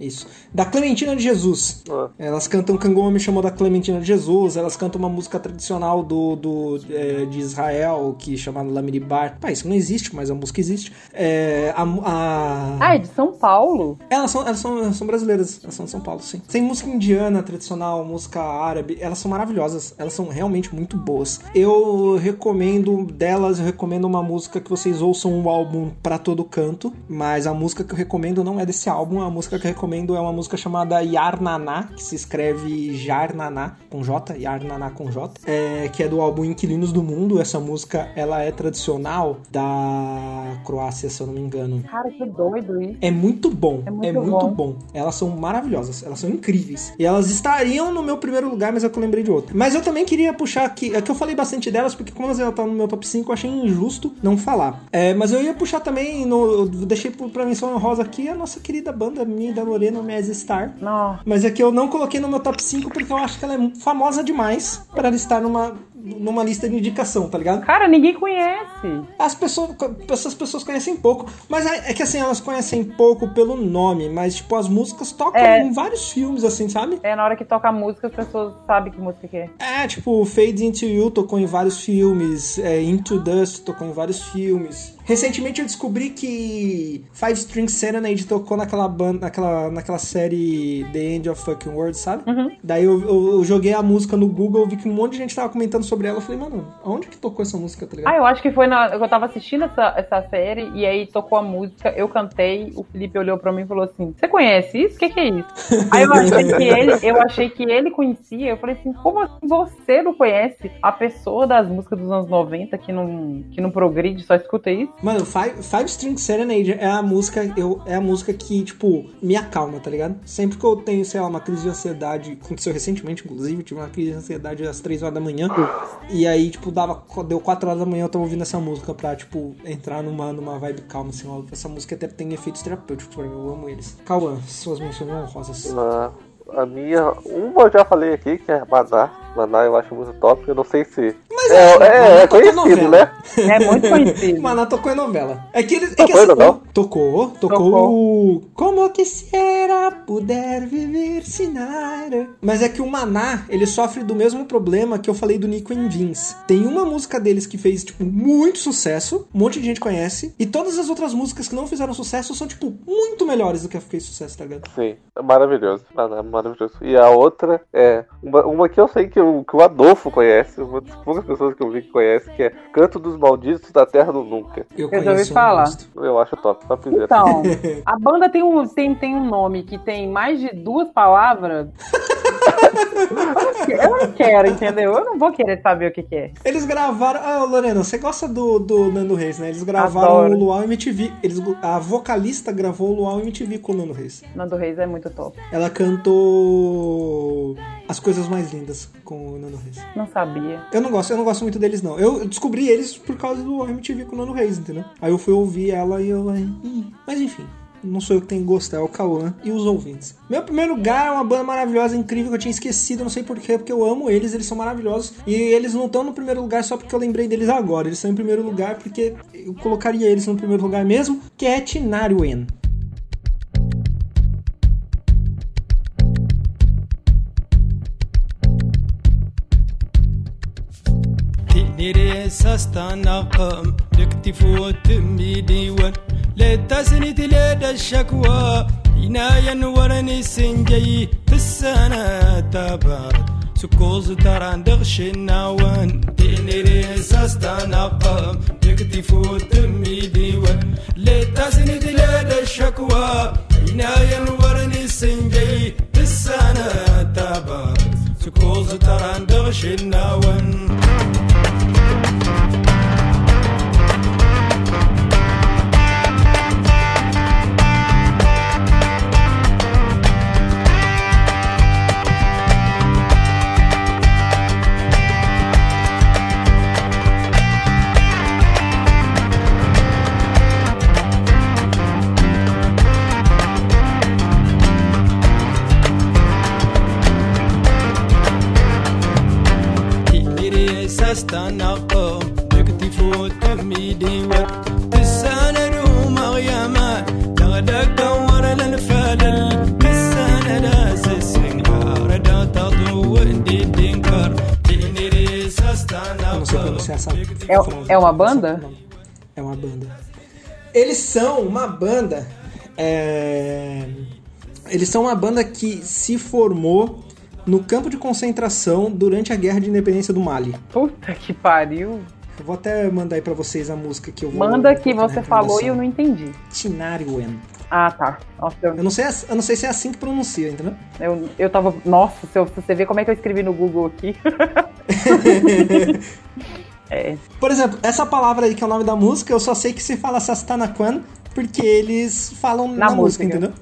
S4: isso. Da Clementina de Jesus. Elas cantam Kangoma Me Chamou da Clementina de Jesus, elas cantam uma música tradicional do, do é, de Israel, que é chamada Lamiribar. Pá, isso não existe, mas a música existe. É, a, a-
S3: Ah, é de São Paulo?
S4: Elas são, elas, são, elas são brasileiras, elas são de São Paulo, sim. Tem música indiana tradicional, música árabe, elas são maravilhosas, elas são realmente muito boas. Eu recomendo delas, eu recomendo uma música que vocês ouçam o álbum pra todo canto, mas a música que eu recomendo não é desse álbum, a música que eu recomendo é uma música chamada Yarnaná, que se escreve Jarnaná com J, Yarnaná com J, é, que é do álbum Inquilinos do Mundo. Essa música, ela é tradicional da Croácia, se eu não me engano.
S3: Cara, que doido isso.
S4: É muito bom. É
S3: muito
S4: muito,
S3: bom.
S4: bom. Elas são maravilhosas. Elas são incríveis. E elas estariam no meu primeiro lugar, mas é que eu lembrei de outra. Mas eu também queria puxar aqui. É que eu falei bastante delas, porque como elas estão no meu top 5, eu achei injusto não falar. É, mas eu ia puxar também. No, eu deixei pra menção rosa aqui a nossa querida banda, minha da Lorena, Mez Star.
S3: Não.
S4: Mas é que eu não coloquei no meu top 5 porque eu acho que ela é famosa demais para ela estar numa numa lista de indicação, tá ligado?
S3: Cara, ninguém conhece.
S4: As pessoas, essas pessoas conhecem pouco, mas é, é que assim, elas conhecem pouco pelo nome, mas tipo, as músicas tocam
S3: É.
S4: em vários filmes, assim, sabe?
S3: É, na hora que toca a música, as pessoas sabem que música que é.
S4: É, tipo, Fade Into You tocou em vários filmes, é, Into Dust tocou em vários filmes. Recentemente eu descobri que Five String Serenade tocou naquela banda, naquela, naquela série The End of Fucking World, sabe? Daí eu, eu- eu joguei a música no Google, vi que um monte de gente tava comentando sobre ela. Eu falei, mano, aonde que tocou essa música, tá ligado?
S3: Ah, eu acho que foi na. Eu tava assistindo essa, essa série e aí tocou a música, eu cantei, o Felipe olhou pra mim e falou assim: Você conhece isso? O que, que é isso? Aí eu achei que ele, eu achei que ele conhecia. Eu falei assim, como assim você não conhece a pessoa das músicas dos anos 90 que não, que não progride, só escuta isso?
S4: Mano, Five, Five String Serenade é a música, eu, é a música que, tipo, me acalma, tá ligado? Sempre que eu tenho, sei lá, uma crise de ansiedade, aconteceu recentemente, inclusive, tive uma crise de ansiedade às 3 horas da manhã. E aí, tipo, dava, deu 4 horas da manhã, eu tava ouvindo essa música pra, tipo, entrar numa, numa vibe calma, assim, ó. Essa música até tem efeitos terapêuticos pra mim, eu amo eles. Cauã, suas menções honrosas.
S2: Na- a minha. Uma eu já falei aqui, que é Maná. Maná eu acho muito top. Eu não sei se.
S4: Mas
S2: é,
S4: assim,
S2: é,
S4: Maná
S2: é
S4: tocou em
S2: conhecido, né?
S3: É muito conhecido.
S4: Maná tocou em novela. É que ele. É
S2: Tocou
S4: que
S2: em
S4: assim,
S2: novela?
S4: Tocou, tocou o Como quisiera poder viver sin nada. Mas é que o Maná, ele sofre do mesmo problema que eu falei do Nico and Vince. Tem uma música deles que fez, tipo, muito sucesso, um monte de gente conhece, e todas as outras músicas que não fizeram sucesso são, tipo, muito melhores do que a que fez sucesso, tá ligado?
S2: Sim, é maravilhoso. Maná, maravilhoso. E a outra é. Uma, uma que eu sei que o, que o Adolfo conhece, uma das poucas pessoas que eu vi que conhece, que é Canto dos Malditos da Terra do Nunca.
S4: Eu,
S3: Eu já ouvi falar.
S2: Eu acho top, topzera.
S3: Então, a banda tem um, tem, tem um nome que tem mais de duas palavras. Eu não quero, entendeu? Eu não vou querer saber o que, que é.
S4: Eles gravaram. Ah, Lorena, você gosta do, do Nando Reis, né? Eles gravaram
S3: Adoro.
S4: o Luau MTV. Eles, a vocalista gravou o Luau MTV com o Nando Reis.
S3: Nando Reis é muito top.
S4: Ela cantou As Coisas Mais Lindas com o Nando Reis.
S3: Não sabia.
S4: Eu não gosto, eu não gosto muito deles, não. Eu descobri eles por causa do MTV com o Nando Reis, entendeu? Aí eu fui ouvir ela e eu. "Ih." Mas enfim. Não sou eu que tenho que gostar, é o Cauã e os ouvintes. Meu primeiro lugar é uma banda maravilhosa, incrível, que eu tinha esquecido, não sei porquê, porque eu amo eles, eles são maravilhosos. E eles não estão no primeiro lugar só porque eu lembrei deles agora. Eles estão em primeiro lugar porque eu colocaria eles no primeiro lugar mesmo, que é Tinariwen.
S15: ساستناقم. لكتفو تميدي لا لتسند لدى الشكوى عنايا ورني سنجي. في السنة تبارك سكوز تران دغش الناوان ديني ريساس تناقم تكتفو تميدي لا لتسند لدى الشكوى عنايا ورني سنجي. في السنة تبارك سكوز تران دغش الناوان النوان تقدري سستنقم لكتفو تمي ديوان تساند ومغيما تغدق ور الفلل تساند اسسنهار دا تضو دي دينكر تقدري
S4: Eu não sei
S15: سستنقم
S4: pronunciar essa
S3: É, é uma banda?
S4: É uma banda. Eles são uma banda. é, Eles são uma banda que se formou no campo de concentração durante a Guerra de Independência do Mali.
S3: Puta que pariu.
S4: Eu vou até mandar aí pra vocês a música que eu vou.
S3: Manda que você falou e eu não entendi.
S4: Tinariwen.
S3: Ah, tá. Nossa, eu,
S4: Eu não, sei, eu não sei se é assim que pronuncia, entendeu?
S3: eu, eu tava. Nossa, se, você vê como é que eu escrevi no Google aqui. é.
S4: Por exemplo, essa palavra aí que é o nome da música, eu só sei que se fala Sastanakwan porque eles falam na,
S3: Na
S4: música,
S3: música.
S4: entendeu?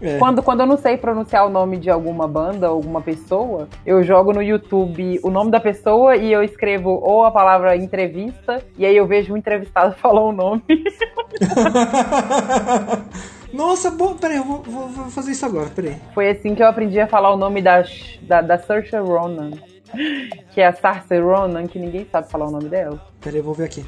S4: É.
S3: Quando, quando eu não sei pronunciar o nome de alguma banda, alguma pessoa, eu jogo no YouTube o nome da pessoa e eu escrevo ou a palavra entrevista, e aí eu vejo o entrevistado falar o nome.
S4: Nossa, bom, peraí, eu vou, vou- vou fazer isso agora, peraí.
S3: Foi assim que eu aprendi a falar o nome da, da, da Saoirse Ronan. que é a Saoirse Ronan, que ninguém sabe falar o nome dela.
S4: Peraí, eu vou ver aqui.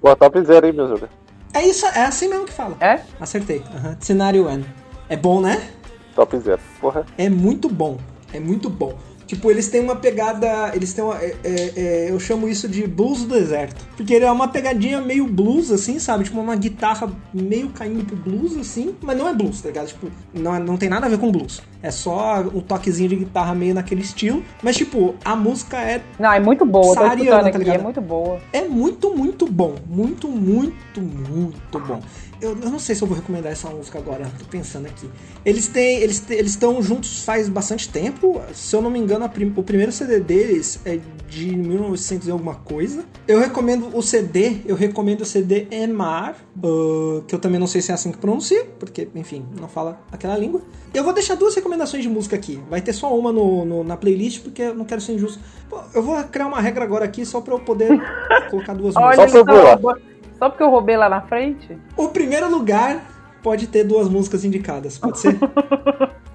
S2: Pô, top zero, hein, meu Júlio?
S4: É isso, é assim mesmo que fala.
S3: É?
S4: Acertei. Uhum. Cenário N. É bom, né?
S2: Top zero. Porra.
S4: É muito bom. É muito bom. Tipo, eles têm uma pegada. Eles têm uma. é- é- é, eu chamo isso de blues do deserto. Porque ele é uma pegadinha meio blues, assim, sabe? Tipo, uma guitarra meio caindo pro blues, assim. Mas não é blues, tá ligado? Tipo, não, é- não tem nada a ver com blues. É só um toquezinho de guitarra meio naquele estilo. Mas, tipo, a música é.
S3: Não, é muito boa, escutando
S4: tá
S3: aqui,
S4: ligado?
S3: é muito boa.
S4: É muito, muito bom. Muito, muito, muito bom. Eu, eu não sei se eu vou recomendar essa música agora, tô pensando aqui. Eles têm. Eles eles estão juntos faz bastante tempo. Se eu não me engano, a prim- o primeiro CD deles é de 1900 e alguma coisa. Eu recomendo o CD, eu recomendo o CD Emar, ah, que eu também não sei se é assim que pronuncia, porque, enfim, não fala aquela língua. Eu vou deixar duas recomendações de música aqui. Vai ter só uma no, no- na playlist, porque eu não quero ser injusto. Pô, eu vou criar uma regra agora aqui só pra eu poder colocar duas
S3: Olha,
S4: músicas.
S3: só, só porque eu roubei lá na frente?
S4: O primeiro lugar pode ter duas músicas indicadas, pode ser?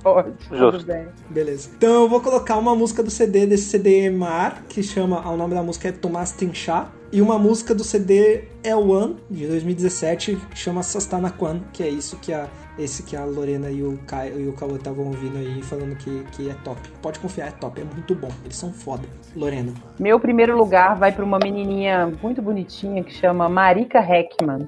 S3: Pode,
S2: Justo.
S3: tudo bem.
S4: Beleza. Então eu vou colocar uma música do CD desse CD Mar, que chama. O nome da música é Tomás Tinchá. E uma música do CD L1 de 2017 que chama Sastana Kwan, que é isso que a. Esse que a Lorena e o Caio e o Cauã estavam ouvindo aí falando que, que é top. Pode confiar, é top, é muito bom. Eles são foda. Lorena.
S3: Meu primeiro lugar vai pra uma menininha muito bonitinha que chama Marika Heckman.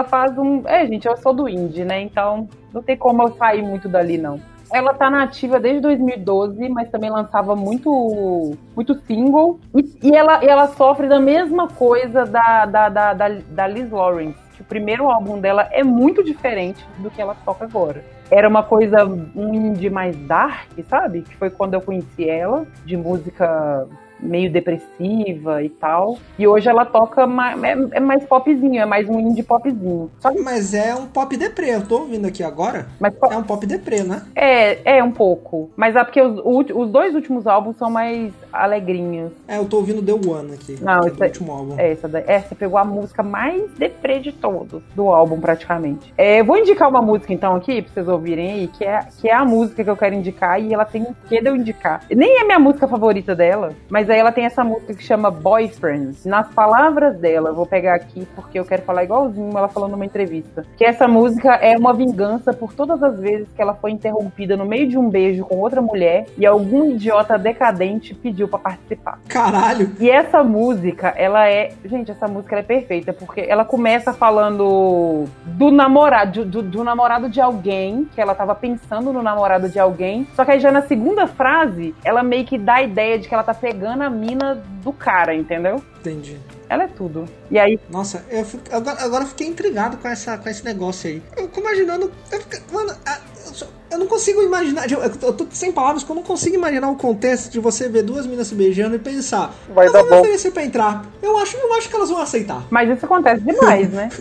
S3: Ela faz um. É, gente, eu sou do indie, né? Então não tem como eu sair muito dali, não. Ela tá na ativa desde 2012, mas também lançava muito, muito single. E, e ela, e ela sofre da mesma coisa da, da, da, da, da Liz Lawrence. Que o primeiro álbum dela é muito diferente do que ela toca agora. Era uma coisa um indie mais dark, sabe? Que foi quando eu conheci ela, de música meio depressiva e tal. E hoje ela toca mais, é, é mais popzinho, é mais um indie popzinho. Só que
S4: Mas é um pop deprê, eu tô ouvindo aqui agora.
S3: Mas
S4: é um pop deprê, né?
S3: É, é um pouco. Mas é porque os, os dois últimos álbuns são mais alegrinhos.
S4: É, eu tô ouvindo The One aqui,
S3: Não,
S4: é
S3: esse é-
S4: último álbum.
S3: É, essa daí, é, você pegou a música mais deprê de todos do álbum, praticamente. É, eu vou indicar uma música então aqui, pra vocês ouvirem aí, que é, que é a música que eu quero indicar e ela tem o que de eu indicar. Nem é minha música favorita dela, mas aí ela tem essa música que chama Boyfriends. Nas palavras dela, eu vou pegar aqui porque eu quero falar igualzinho ela falou numa entrevista. Que essa música é uma vingança por todas as vezes que ela foi interrompida no meio de um beijo com outra mulher e algum idiota decadente pediu pra participar.
S4: Caralho!
S3: E essa música, ela é. Gente, essa música é perfeita, porque ela começa falando do namorado, do, do namorado de alguém, que ela tava pensando no namorado de alguém. Só que aí já na segunda frase, ela meio que dá a ideia de que ela tá pegando a mina do cara, entendeu?
S4: Entendi.
S3: Ela é tudo. E aí.
S4: Nossa, eu fico- agora, agora eu fiquei intrigado com, essa, com esse negócio aí. Eu fico imaginando. Eu fico- mano, eu, eu não consigo imaginar. Eu, eu tô sem palavras porque eu não consigo imaginar o contexto de você ver duas meninas se beijando e pensar.
S2: Vai
S4: eu
S2: dar
S4: vou me
S2: bom."
S4: oferecer pra entrar. Eu acho, eu acho que elas vão aceitar.
S3: Mas isso acontece demais, né?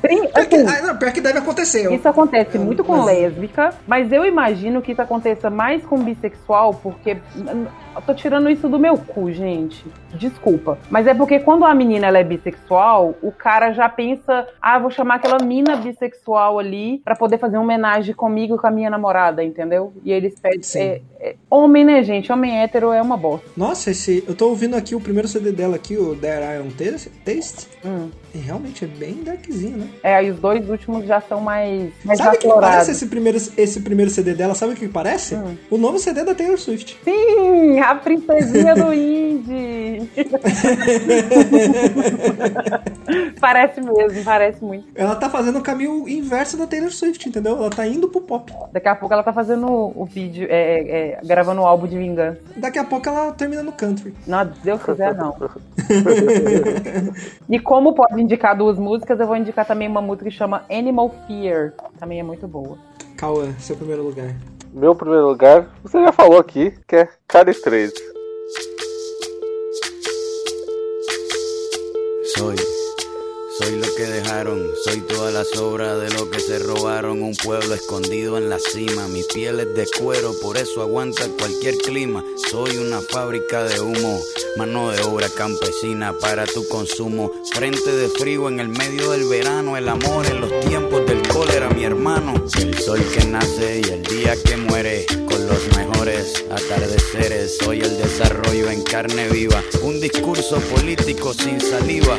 S3: Sim,
S4: Pior que,
S3: assim,
S4: não, pior que deve acontecer. Eu-
S3: Isso acontece muito com
S4: mas-
S3: lésbica, mas eu imagino que isso aconteça mais com bissexual, porque. Eu tô tirando isso do meu cu, gente. Desculpa. Mas é porque quando a menina ela é bissexual, o cara já pensa, ah, vou chamar aquela mina bissexual ali pra poder fazer uma homenagem comigo e com a minha namorada, entendeu? E eles pedem. é- é- homem, né, gente? Homem hétero é uma bosta.
S4: Nossa, esse. Eu tô ouvindo aqui o primeiro CD dela aqui, o There Iron Taste. Taste. E realmente é bem darkzinho, né?
S3: É, aí os dois últimos já são mais. mais
S4: Sabe o que parece esse primeiro, esse primeiro CD dela? Sabe o que parece? O novo CD da Taylor Swift.
S3: Sim, a princesinha do indie. parece mesmo, parece muito.
S4: Ela tá fazendo o caminho inverso da Taylor Swift, entendeu? Ela tá indo pro pop.
S3: Daqui a pouco ela tá fazendo o vídeo, é, é, gravando o álbum de vingança.
S4: Daqui a pouco ela termina no country.
S3: Não, Deus quiser, não. E como pode indicar duas músicas, eu vou indicar também uma música que chama Animal Fear. Também é muito boa.
S4: Cauã, seu primeiro lugar.
S2: Meu primeiro lugar, você já falou aqui, que é Cali 3.
S16: Soy, soy lo que dejaron, soy toda la sobra de lo que se robaron. Un pueblo escondido en la cima, mi piel es de cuero, por eso aguanta cualquier clima. Soy una fábrica de humo, mano de obra campesina para tu consumo. Frente de frío en el medio del verano, el amor en los tiempos cólera, mi hermano. El sol que nace y el día que muere, con los mejores atardeceres. Soy el desarrollo en carne viva, un discurso político sin saliva.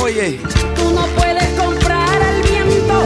S16: Oye,
S8: Tú no puedes comprar al viento,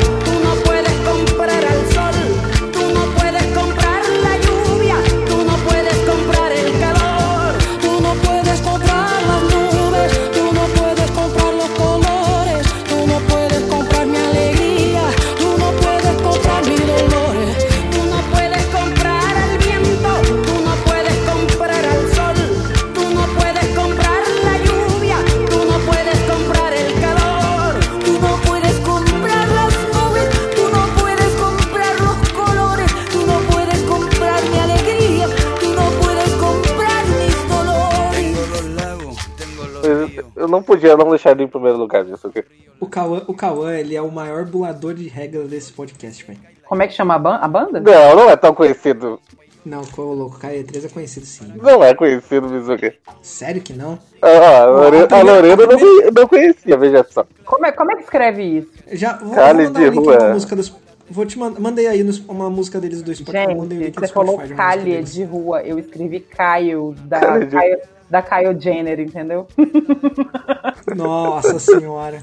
S2: não podia não deixar ele em primeiro lugar nisso aqui.
S4: O Cauã, o Cauã, ele é o maior bulador de regras desse podcast, velho.
S3: Como é que chama a, ban- a banda?
S2: Não, não é tão conhecido.
S4: Não, louco, KE3 é conhecido sim.
S2: Não é conhecido aqui.
S4: Sério que não?
S2: Ah, a Lore- a Lorena não, não conhecia, veja só.
S3: Como é, como é que escreve isso?
S4: Já vou,
S2: Cali
S4: vou
S2: de
S4: o link
S2: rua.
S4: música dos. Vou te mandar. Mandei aí nos- uma música deles do Spotify.
S3: Gente, você falou Calha de rua, eu escrevi Caio, da Caio, da Caio Jenner, entendeu?
S4: Nossa senhora.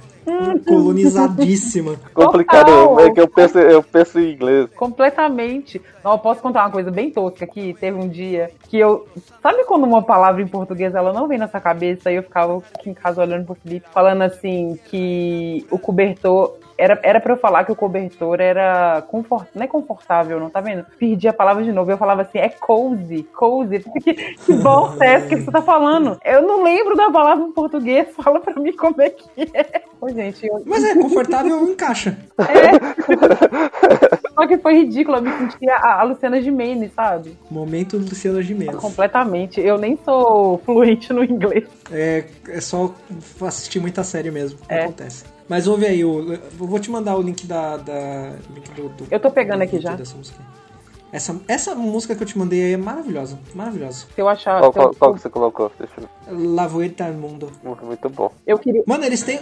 S4: Colonizadíssima.
S2: Complicado, é que eu penso, eu penso em inglês.
S3: Completamente. Não, eu posso contar uma coisa bem tosca aqui. Teve um dia que eu. Sabe quando uma palavra em português ela não vem na sua cabeça? Aí eu ficava aqui em casa olhando pro Felipe, falando assim que o cobertor. Era, era pra eu falar que o cobertor era confort, não é confortável, não tá vendo? Perdi a palavra de novo. Eu falava assim, é cozy, cozy. Que, que bosta é essa que você tá falando? Eu não lembro da palavra em português. Fala pra mim como é que é. Ô, gente, eu...
S4: Mas é, confortável encaixa.
S3: Só que foi ridículo, eu me sentia a, a Luciana Gimenez, sabe?
S4: Momento Luciana Gimenez.
S3: Completamente. Eu nem sou fluente no inglês.
S4: É, é só assistir muita série mesmo.
S3: É.
S4: Acontece. Mas ouve aí, o- eu vou te mandar o link da. da link do, do-
S3: Eu tô pegando
S4: do
S3: aqui já.
S4: Dessa música. Essa, essa música que eu te mandei aí é maravilhosa. Maravilhosa.
S3: Eu achar.
S2: Qual, qual, qual que você colocou? Deixa eu ver.
S4: La Vuelta al Mundo.
S2: Muito, muito bom.
S3: Eu queria.
S4: Mano, eles têm.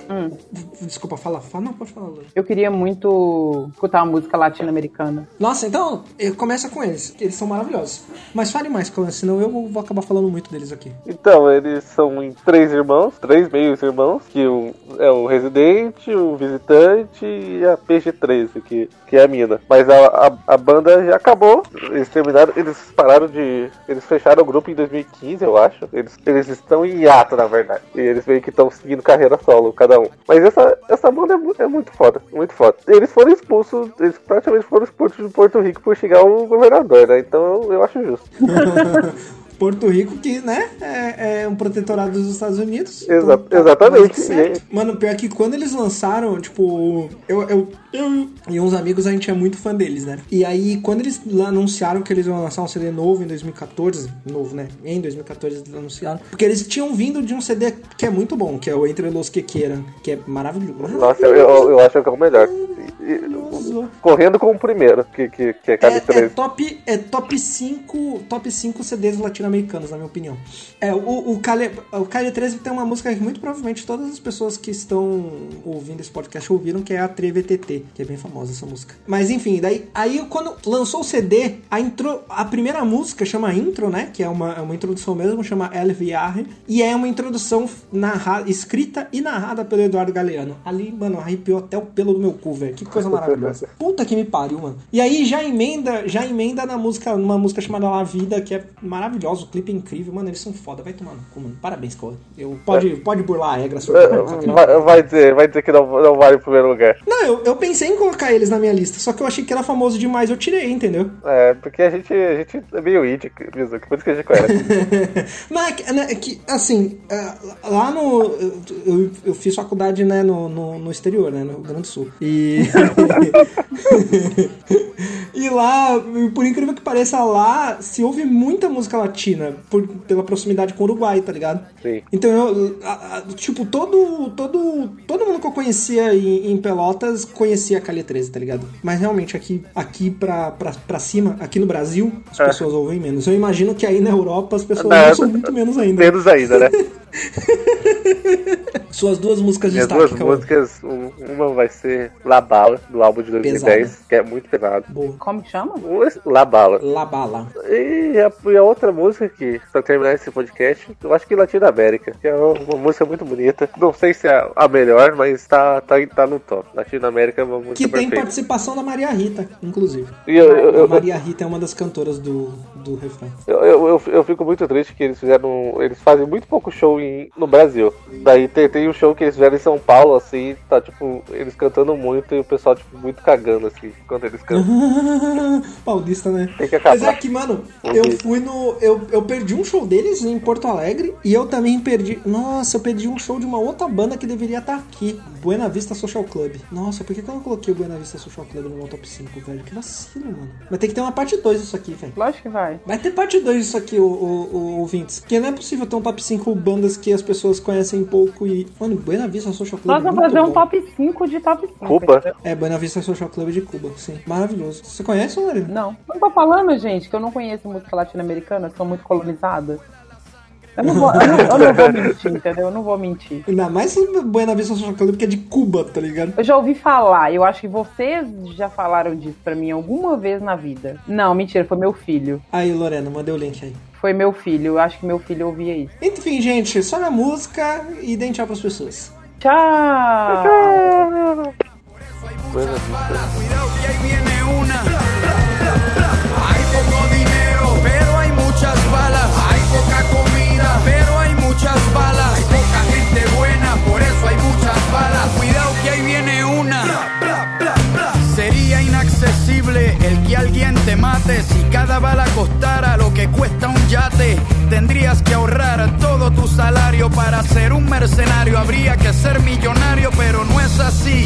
S4: Desculpa, fala, fala. Não, pode falar.
S3: Eu queria muito escutar uma música latino-americana.
S4: Nossa, então, começa com eles. Eles são maravilhosos. Mas fale mais, Cauã, senão eu vou acabar falando muito deles aqui.
S2: Então, eles são em três irmãos, três meios irmãos, que um é o residente, o visitante e a PG-13, que, que é a mina. Mas a, a, a banda já acabou Não, eles terminaram, eles pararam de. Eles fecharam o grupo em 2015, eu acho. Eles, eles estão em hiato, na verdade. E eles meio que estão seguindo carreira solo, cada um. Mas essa, essa banda é, mu- é muito foda, muito foda. Eles foram expulsos, eles praticamente foram expulsos de Porto Rico por chegar o governador, né? Então eu acho justo.
S4: Porto Rico, que, né, é, é um protetorado dos Estados Unidos.
S2: Exa-
S4: Então, tá
S2: exatamente.
S4: certo. Mano, pior que quando eles lançaram, tipo, eu, eu, eu e uns amigos, a gente é muito fã deles, né? E aí, quando eles anunciaram que eles iam lançar um CD novo em 2014, novo, né? Em 2014 eles anunciaram. Porque eles tinham vindo de um CD que é muito bom, que é o Entre Los Que Queiram, que é maravilhoso.
S2: Nossa, eu, eu, eu acho que é o melhor. Correndo com o primeiro, que, que, que é
S4: É, é
S2: três.
S4: top, é top 5 top 5 CDs latino-americanos, na minha opinião. É, o, o, Cali, o Cali 13 tem uma música que muito provavelmente todas as pessoas que estão ouvindo esse podcast ouviram, que é a TVTT, que é bem famosa essa música. Mas enfim, daí aí quando lançou o CD, a, intro, a primeira música chama Intro, né? Que é uma, é uma introdução mesmo, chama Viaje, e é uma introdução narrada, escrita e narrada pelo Eduardo Galeano. Ali, mano, arrepiou até o pelo do meu cu, velho. Que coisa maravilhosa. Puta que me pariu, mano. E aí já emenda, já emenda na música, numa música chamada La Vida, que é maravilhosa, o clipe é incrível, mano, eles são foda, vai tomar no cu, mano. Parabéns, Cole. Eu, pode, pode burlar a regra, sua
S2: É, vai, vai dizer, vai dizer que não, não vale o primeiro lugar.
S4: Não, eu, eu pensei em colocar eles na minha lista, só que eu achei que era famoso demais, eu tirei, entendeu?
S2: É, porque a gente, a gente é meio Mizuki, por isso que a gente conhece.
S4: Não, é que, né, é que, assim, é, lá no. Eu, eu, eu fiz faculdade, né, no, no, no exterior, né, no Rio Grande do Sul. E. e lá, por incrível que pareça, lá se ouve muita música latina por, pela proximidade com o Uruguai, tá ligado?
S2: Sim.
S4: Então eu. a- a- tipo, todo. Todo, todo mundo que eu conhecia em, em Pelotas conhecia a Calha 13, tá ligado? Mas realmente aqui, aqui pra, pra, pra cima, aqui no Brasil, as
S2: É.
S4: pessoas ouvem menos. Eu imagino que aí na Europa as pessoas
S2: Não,
S4: ouçam muito menos ainda.
S2: Menos ainda, né?
S4: Suas duas músicas de
S2: Minhas
S4: destaque,
S2: duas músicas, um- uma vai ser La Bala, do álbum de 2010, que é muito pesado.
S3: Como que chama?
S2: La Bala.
S4: La Bala.
S2: E a, e a outra música que, pra terminar esse podcast, eu acho que Latinoamérica, que é uma, música muito bonita. Não sei se é a melhor, mas tá, tá, tá no top. Latinoamérica é uma música
S4: Que tem
S2: perfeita.
S4: participação da Maria Rita, inclusive.
S2: E eu- eu- eu-
S4: a Maria Rita é uma das cantoras do, do refrão.
S2: Eu, eu, eu, eu fico muito triste que eles fizeram. Eles fazem muito pouco show em, no Brasil. Daí tem, tem um show que eles fizeram em São Paulo, assim, tá tipo, eles cantando muito e o pessoal, tipo, muito cagando, assim, quando eles cantam.
S4: Paulista, né?
S2: Tem que acabar.
S4: Mas é que, mano, eu fui no. Eu, eu perdi um show deles em Porto Alegre e eu também perdi. Nossa, eu perdi um show de uma outra banda que deveria estar aqui. Buena Vista Social Club. Nossa, por que, que eu não coloquei o Buena Vista Social Club no meu top 5, velho? Que vacilo, mano. Vai ter que ter uma parte 2 disso aqui, velho.
S3: Lógico que vai.
S4: Vai ter parte 2 disso aqui, o, o, o, ouvintes. Porque não é possível ter um top 5 bandas que as pessoas conhecem pouco e. Mano, Buena Vista Social Club.
S3: Nós vamos
S4: muito
S3: fazer um
S4: bom.
S3: top 5 de top 5.
S2: Cuba?
S4: É, Buena Vista Social Club de Cuba, sim. Maravilhoso. Você conhece, Lorena?
S3: Não. Não tô falando, gente, que eu não conheço música latino-americana, que sou muito colonizada. Eu não, vou, eu, não, eu não vou mentir, entendeu? Eu não vou mentir.
S4: Ainda mais Buena Vista Social Club que é de Cuba, tá ligado?
S3: Eu já ouvi falar, eu acho que vocês já falaram disso pra mim alguma vez na vida. Não, mentira, foi meu filho.
S4: Aí, Lorena, mandei o link aí.
S3: Foi meu filho, eu acho que meu filho ouvia isso.
S4: Enfim, gente, só na música e deem tchau pras pessoas.
S3: Tchau!
S16: Ahí viene una. Hay poco dinero, pero hay muchas balas. Hay poca comida, pero hay muchas balas. Hay poca gente buena, por eso hay muchas balas. Cuidado que ahí viene una. Sería inaccesible el que alguien te mate si cada bala costara lo que cuesta un yate. Tendrías que ahorrar todo tu salario para ser un mercenario. Habría que ser millonario, pero no es así.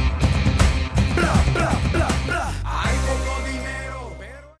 S16: blah, blah, blah.